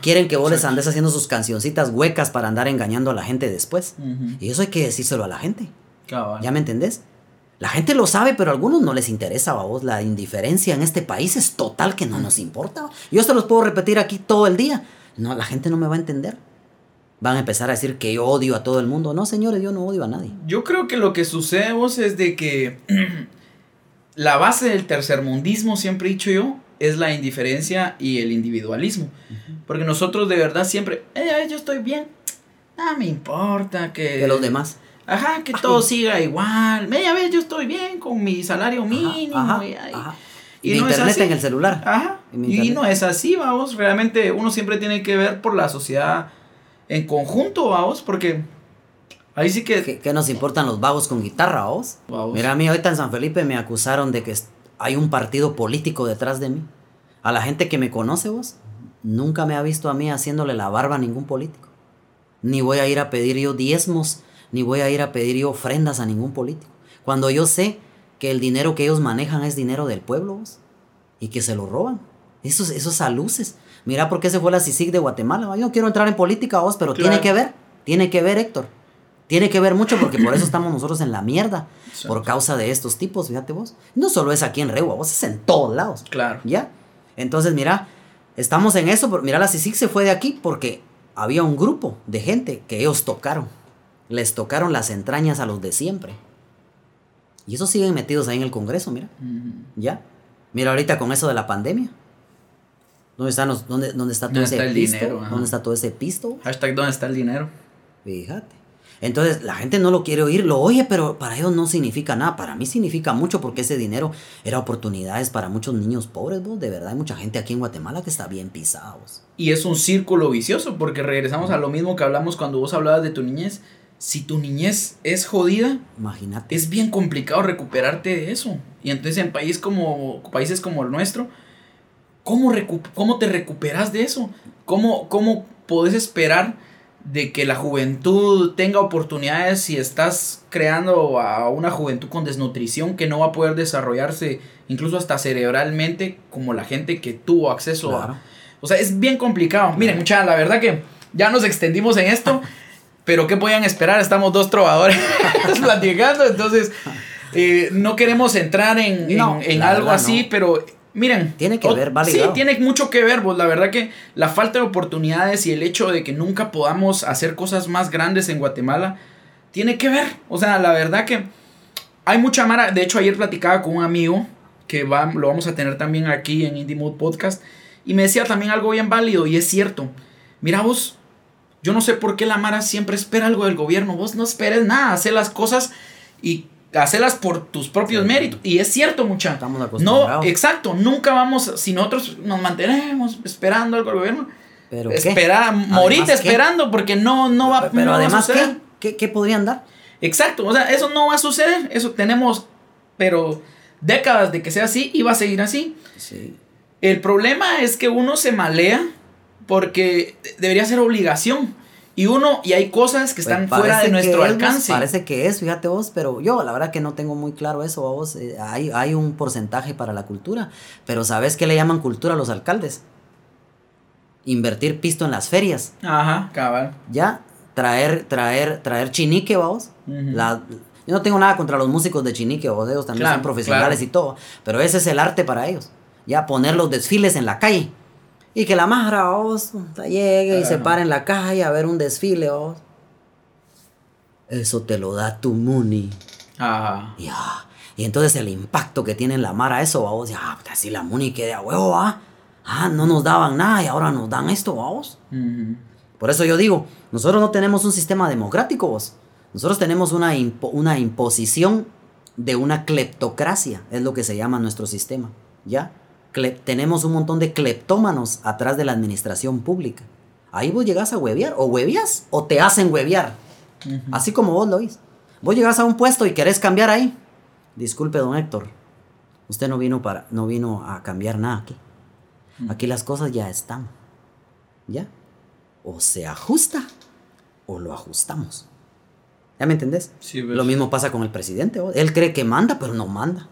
Quieren que vos les andes haciendo sus cancioncitas huecas para andar engañando a la gente después. Y eso hay que decírselo a la gente. ¿Ya me entendés? La gente lo sabe, pero a algunos no les interesa, a vos. La indiferencia en este país es total que no nos importa. Yo se los puedo repetir aquí todo el día. No, la gente no me va a entender. Van a empezar a decir que yo odio a todo el mundo. No, señores, yo no odio a nadie.
Yo creo que lo que sucede vos es de que *clears throat* la base del tercermundismo, siempre he dicho yo, es la indiferencia y el individualismo. Porque nosotros de verdad siempre, eh, yo estoy bien, no me importa que...
De los demás.
Ajá, que todo *laughs* siga igual. Media vez yo estoy bien con mi salario mínimo.
y, no internet es así. en el celular.
Ajá. Y, no es así, vamos. Realmente uno siempre tiene que ver por la sociedad en conjunto, vamos, porque ahí sí que...
¿Qué, nos importan los vagos con guitarra, vos? Mira, a mí ahorita en San Felipe me acusaron de que hay un partido político detrás de mí. A la gente que me conoce vos, nunca me ha visto a mí haciéndole la barba a ningún político. Ni voy a ir a pedir yo diezmos, ni voy a ir a pedir yo ofrendas a ningún político. Cuando yo sé que el dinero que ellos manejan es dinero del pueblo vos, y que se lo roban. Esos, esos aluces. Mira por qué se fue la CICIG de Guatemala. Yo no quiero entrar en política vos, pero tiene que ver. Tiene que ver, Héctor. Tiene que ver mucho porque por eso *clears throat* estamos nosotros en la mierda. Por causa de estos tipos, fíjate vos. No solo es aquí en Reua, vos es en todos lados.
Claro.
¿Ya? Entonces, mira, estamos en eso. Mira, la CICIC se fue de aquí porque había un grupo de gente que ellos tocaron. Les tocaron las entrañas a los de siempre. Y esos siguen metidos ahí en el Congreso, mira. ¿Ya? Mira ahorita con eso de la pandemia. ¿Dónde, están los, dónde, dónde está todo ese pisto? ¿Dónde está todo ese pisto?
Hashtag ¿dónde está el dinero?
Fíjate. Entonces la gente no lo quiere oír, lo oye, pero para ellos no significa nada. Para mí significa mucho porque ese dinero era oportunidades para muchos niños pobres, vos. De verdad, hay mucha gente aquí en Guatemala que está bien pisada,
Y es un círculo vicioso porque regresamos a lo mismo que hablamos cuando vos hablabas de tu niñez. Si tu niñez es jodida,
imagínate.
Es bien complicado recuperarte de eso. Y entonces en país como, países como el nuestro, ¿cómo, cómo te recuperas de eso? ¿Cómo, cómo podés esperar? De que la juventud tenga oportunidades si estás creando a una juventud con desnutrición que no va a poder desarrollarse incluso hasta cerebralmente como la gente que tuvo acceso a... O sea, es bien complicado. Miren, muchachos, la verdad que ya nos extendimos en esto, *laughs* pero ¿qué podían esperar? Estamos dos trovadores *laughs* platicando, entonces eh, no queremos entrar en, en, algo así, pero Miren.
Tiene que ver, vale.
Sí, tiene mucho que ver, pues la verdad que la falta de oportunidades y el hecho de que nunca podamos hacer cosas más grandes en Guatemala, tiene que ver. O sea, la verdad que hay mucha mara. De hecho, ayer platicaba con un amigo que va, lo vamos a tener también aquí en Indie Mood Podcast. Y me decía también algo bien válido, y es cierto. Mira vos, yo no sé por qué la Mara siempre espera algo del gobierno. Vos no esperes nada, hace las cosas y hacerlas por tus propios méritos. Y es cierto, mucha.
Estamos acostumbrados.
No, exacto, nunca vamos, si nosotros nos mantenemos esperando algo del gobierno, pero espera, morirte esperando porque no, no va,
pero además, ¿qué? ¿qué? podrían dar?
Exacto, o sea, eso no va a suceder, eso tenemos, pero décadas de que sea así y va a seguir así.
Sí.
El problema es que uno se malea porque debería ser obligación. Y uno, y hay cosas que están pues fuera de nuestro alcance.
parece que es, fíjate vos, pero yo la verdad que no tengo muy claro eso, vos. Eh, hay, hay un porcentaje para la cultura, pero ¿sabes qué le llaman cultura a los alcaldes? Invertir pisto en las ferias.
Ajá, cabal.
Ya, traer, traer, traer chinique, vos. la, yo no tengo nada contra los músicos de chinique, vos, ellos también son profesionales y todo, pero ese es el arte para ellos. Ya, poner los desfiles en la calle. Y que la más vos, llegue y se para en la calle a ver un desfile, vos. Eso te lo da tu Muni.
Ajá.
Ya. Y entonces el impacto que tiene en la Mara eso, vos, ya, pues, así la Muni queda a huevo, ¿ah? Ah, no nos daban nada y ahora nos dan esto, vos. Por eso yo digo, nosotros no tenemos un sistema democrático, vos. Nosotros tenemos una, una imposición de una cleptocracia, es lo que se llama nuestro sistema, ¿ya? Tenemos un montón de cleptómanos atrás de la administración pública. Ahí vos llegás a hueviar, o huevías o te hacen hueviar. Así como vos lo oís. Vos llegás a un puesto y querés cambiar ahí. Disculpe, don Héctor. Usted no vino, para, no vino a cambiar nada aquí. Aquí las cosas ya están. ¿Ya? O se ajusta o lo ajustamos. ¿Ya me entendés?
Sí, ves.
Lo mismo pasa con el presidente. Él cree que manda, pero no manda.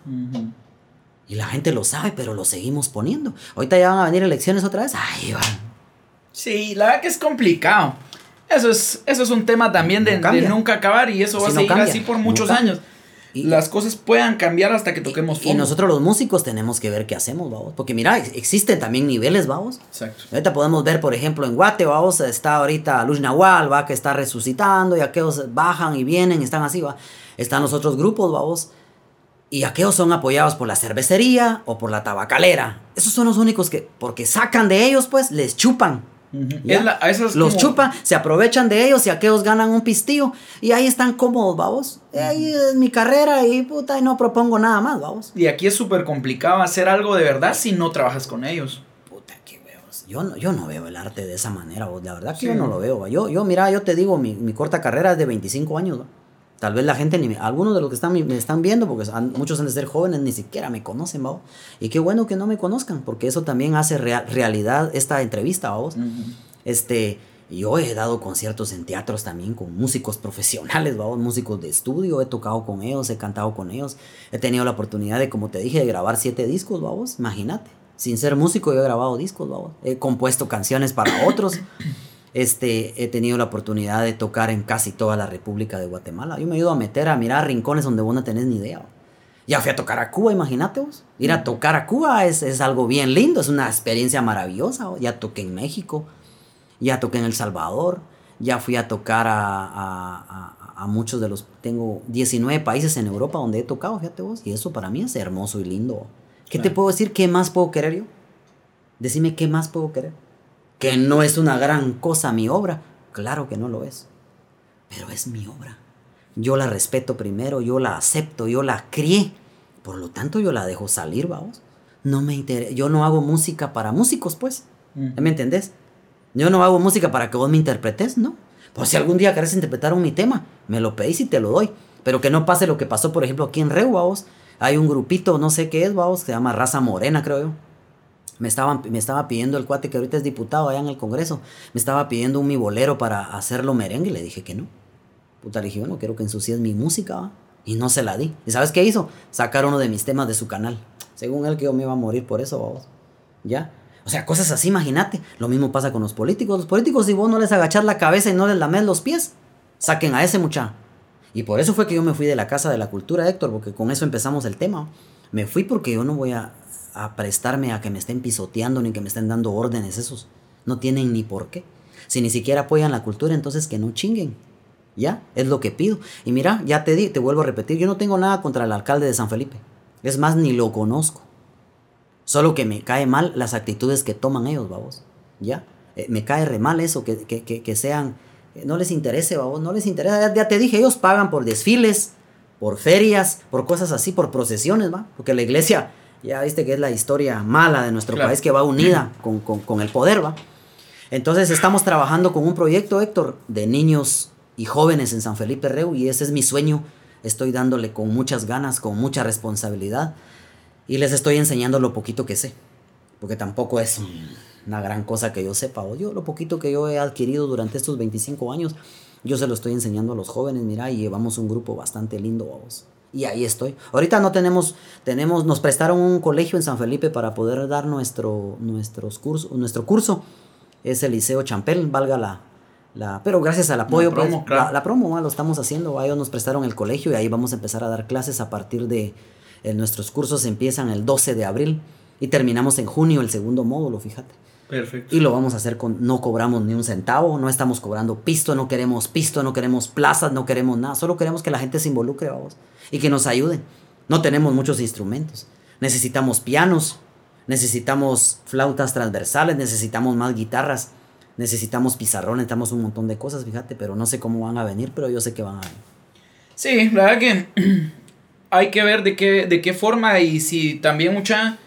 Y la gente lo sabe, pero lo seguimos poniendo. Ahorita ya van a venir elecciones otra vez. Ahí van.
Sí, la verdad que es complicado. Eso es, eso es un tema también de,
No cambia.
de nunca acabar y eso va a
no
seguir
cambia.
así por muchos años.
Y-
Las cosas puedan cambiar hasta que toquemos
Y
fondo.
nosotros los músicos tenemos que ver qué hacemos, vamos. Porque mira, ex- existen también niveles, vamos.
Exacto.
Ahorita podemos ver, por ejemplo, en Guate, vamos, está ahorita Luz Nahual, va, que está resucitando, y aquellos bajan y vienen, están así, va. Están los otros grupos, vamos. Y aquellos son apoyados por la cervecería o por la tabacalera. Esos son los únicos que, porque sacan de ellos, pues, les chupan.
La- a esas
los
como-
chupan, se aprovechan de ellos y aquellos ganan un pistillo. Y ahí están cómodos, vamos. Y ahí es mi carrera y puta, y no propongo nada más, vamos.
Y aquí es súper complicado hacer algo de verdad si no trabajas con ellos.
Puta, qué huevos. Yo no, yo no veo el arte de esa manera, vos. La verdad que
Sí.
yo no lo veo. Yo, yo, mira, yo te digo, mi, mi corta carrera es de 25 años, ¿va? Tal vez la gente, ni me- algunos de los que están, me están viendo, porque han- muchos han de ser jóvenes, ni siquiera me conocen, ¿va? Y qué bueno que no me conozcan, porque eso también hace rea- realidad esta entrevista, ¿va? vos? Este, yo he dado conciertos en teatros también con músicos profesionales, ¿va? músicos de estudio, he tocado con ellos, he cantado con ellos, he tenido la oportunidad de, como te dije, de grabar siete discos, vamos, imagínate. Sin ser músico yo he grabado discos, vamos. He compuesto canciones para otros. Este, he tenido la oportunidad de tocar en casi toda la República de Guatemala. Yo me he ido a meter a mirar rincones donde vos no tenés ni idea. Ya fui a tocar a Cuba, imagínate vos. Ir a tocar a Cuba es, es algo bien lindo, es una experiencia maravillosa. Ya toqué en México, ya toqué en El Salvador, ya fui a tocar a, a- a- a muchos de los... Tengo 19 países en Europa donde he tocado, fíjate vos, y eso para mí es hermoso y lindo. ¿Qué te puedo decir? ¿Qué más puedo querer yo? Decime qué más puedo querer. Que no es una gran cosa mi obra. Claro que no lo es. Pero es mi obra. Yo la respeto primero, yo la acepto, yo la crié. Por lo tanto, yo la dejo salir, vamos. No me interesa. Yo no hago música para músicos, pues.
Ujú.
¿Me entendés? Yo no hago música para que vos me interpretes, ¿no? Pues si algún día querés interpretar un mi tema, me lo pedís y te lo doy. Pero que no pase lo que pasó, por ejemplo, aquí en Reu, vamos. Hay un grupito, no sé qué es, vamos, que se llama Raza Morena, creo yo. Me, estaban, me estaba pidiendo el cuate que ahorita es diputado allá en el Congreso. Me estaba pidiendo un mi bolero para hacerlo merengue le dije que no. Puta, le dije, yo no quiero que ensucies mi música. Y no se la di. ¿Y sabes qué hizo? Sacar uno de mis temas de su canal. Según él que yo me iba a morir por eso, vamos. ¿Ya? O sea, cosas así, imagínate. Lo mismo pasa con los políticos. Los políticos, si vos no les agachás la cabeza y no les lames los pies, saquen a ese muchacho. Y por eso fue que yo me fui de la Casa de la Cultura, Héctor, porque con eso empezamos el tema. Me fui porque yo no voy a, a prestarme a que me estén pisoteando ni que me estén dando órdenes esos. No tienen ni por qué. Si ni siquiera apoyan la cultura, entonces que no chinguen. ¿Ya? Es lo que pido. Y mira, ya te di, te vuelvo a repetir, yo no tengo nada contra el alcalde de San Felipe. Es más, ni lo conozco. Solo que me cae mal las actitudes que toman ellos, babos. ¿Ya? Eh, me cae re mal eso, que, que, que, sean... eh, No les interese, babos, no les interesa. Ya, ya te dije, ellos pagan por desfiles, por ferias, por cosas así, por procesiones, ¿va? Porque la iglesia, ya viste que es la historia mala de nuestro
Claro.
país que va unida *clears throat* con, con, con el poder, ¿va? Entonces estamos trabajando con un proyecto, Héctor, de niños y jóvenes en San Felipe Reu y ese es mi sueño. Estoy dándole con muchas ganas, con mucha responsabilidad y les estoy enseñando lo poquito que sé, porque tampoco es una gran cosa que yo sepa. o Yo lo poquito que yo he adquirido durante estos 25 años, yo se lo estoy enseñando a los jóvenes, mira, y llevamos un grupo bastante lindo, vamos. Y ahí estoy. Ahorita no tenemos, tenemos, nos prestaron un colegio en San Felipe para poder dar nuestro, nuestros cursos, nuestro curso. Es el Liceo Champel, valga la, la pero gracias al apoyo, pues,
promo, claro.
la, la promo, ¿va? lo estamos haciendo. Ellos nos prestaron el colegio y ahí vamos a empezar a dar clases a partir de eh, nuestros cursos empiezan el 12 de abril y terminamos en junio el segundo módulo, fíjate.
Perfecto.
Y lo vamos a hacer con, no cobramos ni un centavo, no estamos cobrando pisto, no queremos pisto, no queremos plazas, no queremos nada, solo queremos que la gente se involucre, vamos, y que nos ayuden. No tenemos muchos instrumentos, necesitamos pianos, necesitamos flautas transversales, necesitamos más guitarras, necesitamos pizarrones, necesitamos un montón de cosas, fíjate, pero no sé cómo van a venir, pero yo sé que van a venir.
Sí, la verdad que *clears throat* hay que ver de qué, de qué forma y si también mucha...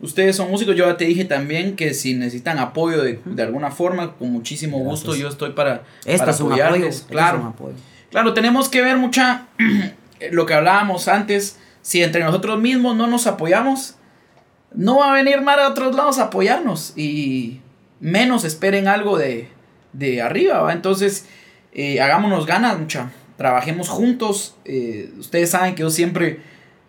Ustedes son músicos, yo ya te dije también que si necesitan apoyo de, de alguna forma, con muchísimo gusto yo estoy para,
Esto
para
es un apoyo,
apoyarles.
esto
Claro.
es un apoyo.
Claro, tenemos que ver mucha *clears throat* lo que hablábamos antes. Si entre nosotros mismos no nos apoyamos, no va a venir Mara de otros lados a apoyarnos y menos esperen algo de, de arriba, ¿va? Entonces, eh, hagámonos ganas, mucha. Trabajemos juntos. Eh, ustedes saben que yo siempre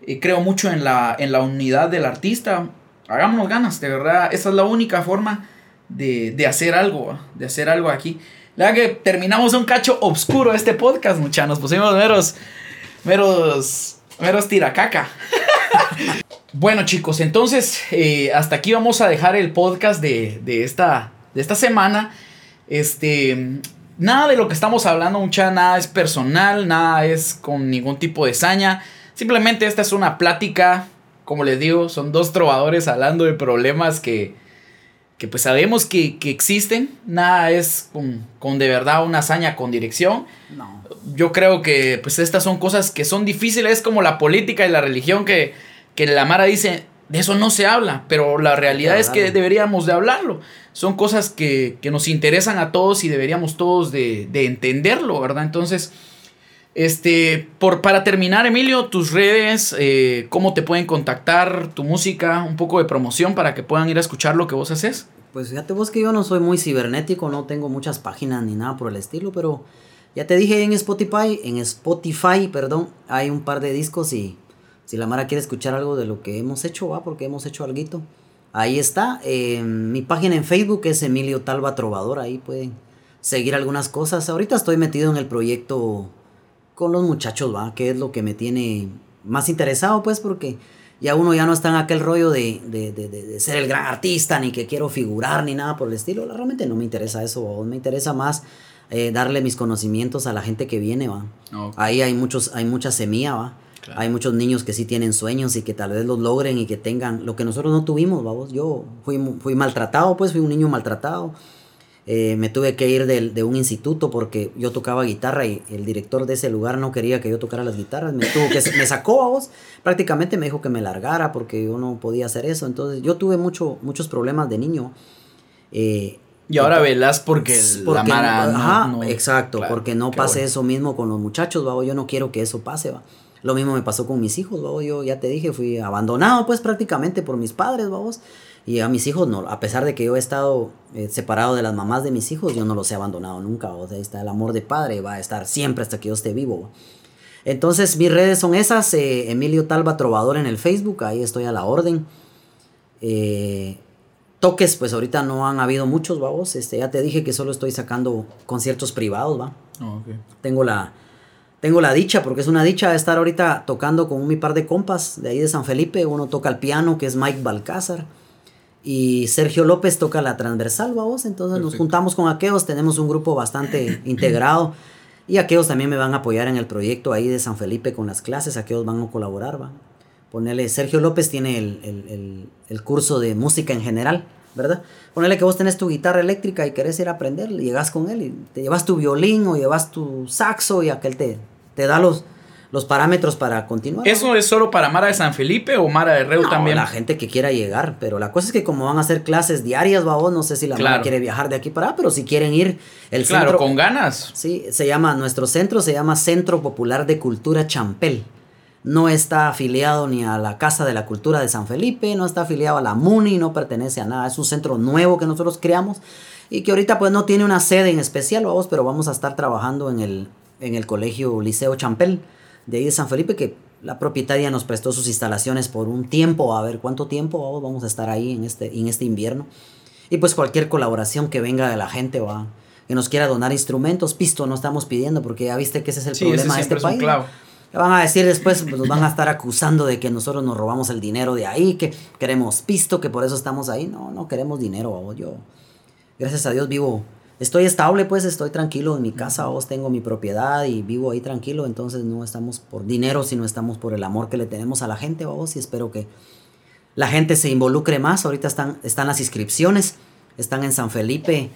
eh, creo mucho en la, en la unidad del artista. Hagámonos ganas, de verdad. Esa es la única forma de, de hacer algo, de hacer algo aquí. La que terminamos un cacho oscuro este podcast, mucha. Nos pusimos meros, meros, meros tiracaca. *laughs* bueno, chicos, entonces hasta aquí vamos a dejar el podcast de, de, esta, de esta semana. Este, nada de lo que estamos hablando, mucha, nada es personal, nada es con ningún tipo de saña. Simplemente esta es una plática, como les digo, son dos trovadores hablando de problemas que, que pues sabemos que, que existen. Nada es con, con, de verdad una hazaña con dirección.
No.
Yo creo que pues estas son cosas que son difíciles, como la política y la religión que, que la Mara dice, de eso no se habla, pero la realidad es que deberíamos de hablarlo. Son cosas que, que nos interesan a todos y deberíamos todos de, de, entenderlo, ¿verdad? Entonces, este, por, para terminar, Emilio, tus redes, eh, cómo te pueden contactar, tu música, un poco de promoción para que puedan ir a escuchar lo que vos haces.
Pues fíjate vos que yo no soy muy cibernético, no tengo muchas páginas ni nada por el estilo, pero ya te dije en Spotify, en Spotify, perdón, hay un par de discos y si la Mara quiere escuchar algo de lo que hemos hecho, va, porque hemos hecho algo. Ahí está. Eh, mi página en Facebook es Emilio Talba Trovador. Ahí pueden seguir algunas cosas. Ahorita estoy metido en el proyecto con los muchachos, va, que es lo que me tiene más interesado, pues, porque ya uno ya no está en aquel rollo de, de, de, de ser el gran artista, ni que quiero figurar, ni nada por el estilo. Realmente no me interesa eso, me interesa más eh, darle mis conocimientos a la gente que viene, va. Okay. Ahí hay, muchos, hay mucha semilla, va. Claro. Hay muchos niños que sí tienen sueños y que tal vez los logren y que tengan lo que nosotros no tuvimos, vamos. Yo fui, fui maltratado, pues fui un niño maltratado. Eh, me tuve que ir de, de, un instituto porque yo tocaba guitarra y el director de ese lugar no quería que yo tocara las guitarras. Me, tuvo que, me sacó a vos, prácticamente me dijo que me largara porque yo no podía hacer eso. Entonces yo tuve mucho, muchos problemas de niño. Eh,
y ahora velas porque, porque la Mara
no, ajá, no, exacto, claro, porque no pase bueno. eso mismo con los muchachos, ¿va? yo no quiero que eso pase. ¿va? Lo mismo me pasó con mis hijos, ¿va? yo ya te dije, fui abandonado pues prácticamente por mis padres, vamos. Y a mis hijos, no, a pesar de que yo he estado eh, separado de las mamás de mis hijos, yo no los he abandonado nunca. O sea, está el amor de padre, va a estar siempre hasta que yo esté vivo. Entonces, mis redes son esas: eh, Emilio Talba Trovador en el Facebook, ahí estoy a la orden. Eh, toques, pues ahorita no han habido muchos. Este, ya te dije que solo estoy sacando conciertos privados, va.
Oh, okay.
Tengo la. Tengo la dicha, porque es una dicha estar ahorita tocando con un par de compas de ahí de San Felipe. Uno toca el piano, que es Mike Balcázar. Y Sergio López toca la transversal, vamos. Entonces Perfecto. nos juntamos con aquellos, tenemos un grupo bastante *clears throat* integrado. Y aquellos también me van a apoyar en el proyecto ahí de San Felipe con las clases, aquellos van a colaborar, va. Ponerle, Sergio López tiene el, el, el, el, curso de música en general, ¿verdad? Ponerle que vos tenés tu guitarra eléctrica y querés ir a aprender, llegas con él y te llevas tu violín o llevas tu saxo y aquel te, te da los, los parámetros para continuar.
¿Eso es solo para Mara de San Felipe o Mara de Reu
no,
también?
La gente que quiera llegar, pero la cosa es que como van a hacer clases diarias, babos, no sé si la claro. Mara quiere viajar de aquí para allá, pero si quieren ir, el
claro,
centro.
con ganas.
Sí, se llama, nuestro centro se llama Centro Popular de Cultura Champel no está afiliado ni a la Casa de la Cultura de San Felipe, no está afiliado a la MUNI, no pertenece a nada, es un centro nuevo que nosotros creamos y que ahorita pues no tiene una sede en especial, vamos, pero vamos a estar trabajando en el, en el colegio Liceo Champel de ahí de San Felipe, que la propietaria nos prestó sus instalaciones por un tiempo, a ver cuánto tiempo vamos, vamos a estar ahí en este, en este invierno. Y pues cualquier colaboración que venga de la gente va que nos quiera donar instrumentos, pisto no estamos pidiendo porque ya viste que ese es el
sí,
problema de este país.
Clavo
van a decir después, pues nos van a estar acusando de que nosotros nos robamos el dinero de ahí, que queremos pisto, que por eso estamos ahí. No, no queremos dinero, yo. Gracias a Dios vivo. Estoy estable, pues estoy tranquilo en mi casa, vos tengo mi propiedad y vivo ahí tranquilo, entonces no estamos por dinero, sino estamos por el amor que le tenemos a la gente, vos, y espero que la gente se involucre más. Ahorita están, están las inscripciones, están en San Felipe,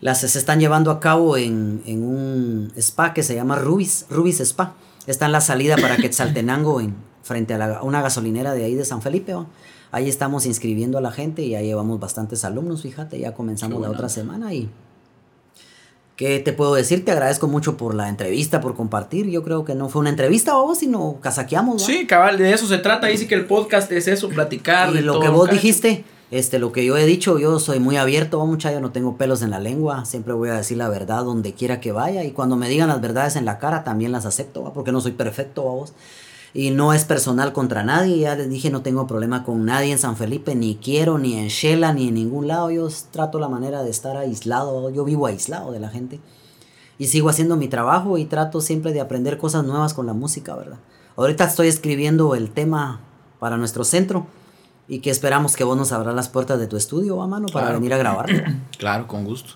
las se están llevando a cabo en, en un spa que se llama Rubis, Rubis Spa está en la salida para Quetzaltenango, en, frente a, la, una gasolinera de ahí de San Felipe. ¿va? Ahí estamos inscribiendo a la gente y ya llevamos bastantes alumnos, fíjate, ya comenzamos la otra semana y ¿Qué te puedo decir? Te agradezco mucho por la entrevista, por compartir. Yo creo que no fue una entrevista vos, sino casaqueamos.
Sí, cabal, de eso se trata. Dice que el podcast es eso, platicar.
Y lo que vos dijiste, este, lo que yo he dicho, yo soy muy abierto, mucha, yo no tengo pelos en la lengua, siempre voy a decir la verdad donde quiera que vaya y cuando me digan las verdades en la cara también las acepto, porque no soy perfecto, vos y no es personal contra nadie. Ya les dije, no tengo problema con nadie en San Felipe, ni quiero, ni en Shela, ni en ningún lado. Yo trato la manera de estar aislado. Yo vivo aislado de la gente. Y sigo haciendo mi trabajo y trato siempre de aprender cosas nuevas con la música, ¿verdad? Ahorita estoy escribiendo el tema para nuestro centro y que esperamos que vos nos abras las puertas de tu estudio, a mano, para venir a grabarlo. *clears throat*
claro, con gusto.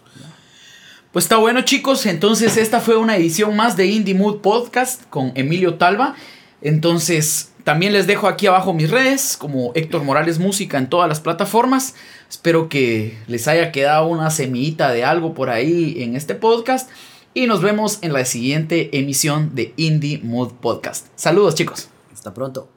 Pues está bueno, chicos. Entonces, esta fue una edición más de Indie Mood Podcast con Emilio Talva. Entonces, también les dejo aquí abajo mis redes, como Héctor Morales Música en todas las plataformas. Espero que les haya quedado una semillita de algo por ahí en este podcast. Y nos vemos en la siguiente emisión de Indie Mood Podcast. Saludos chicos.
Hasta pronto.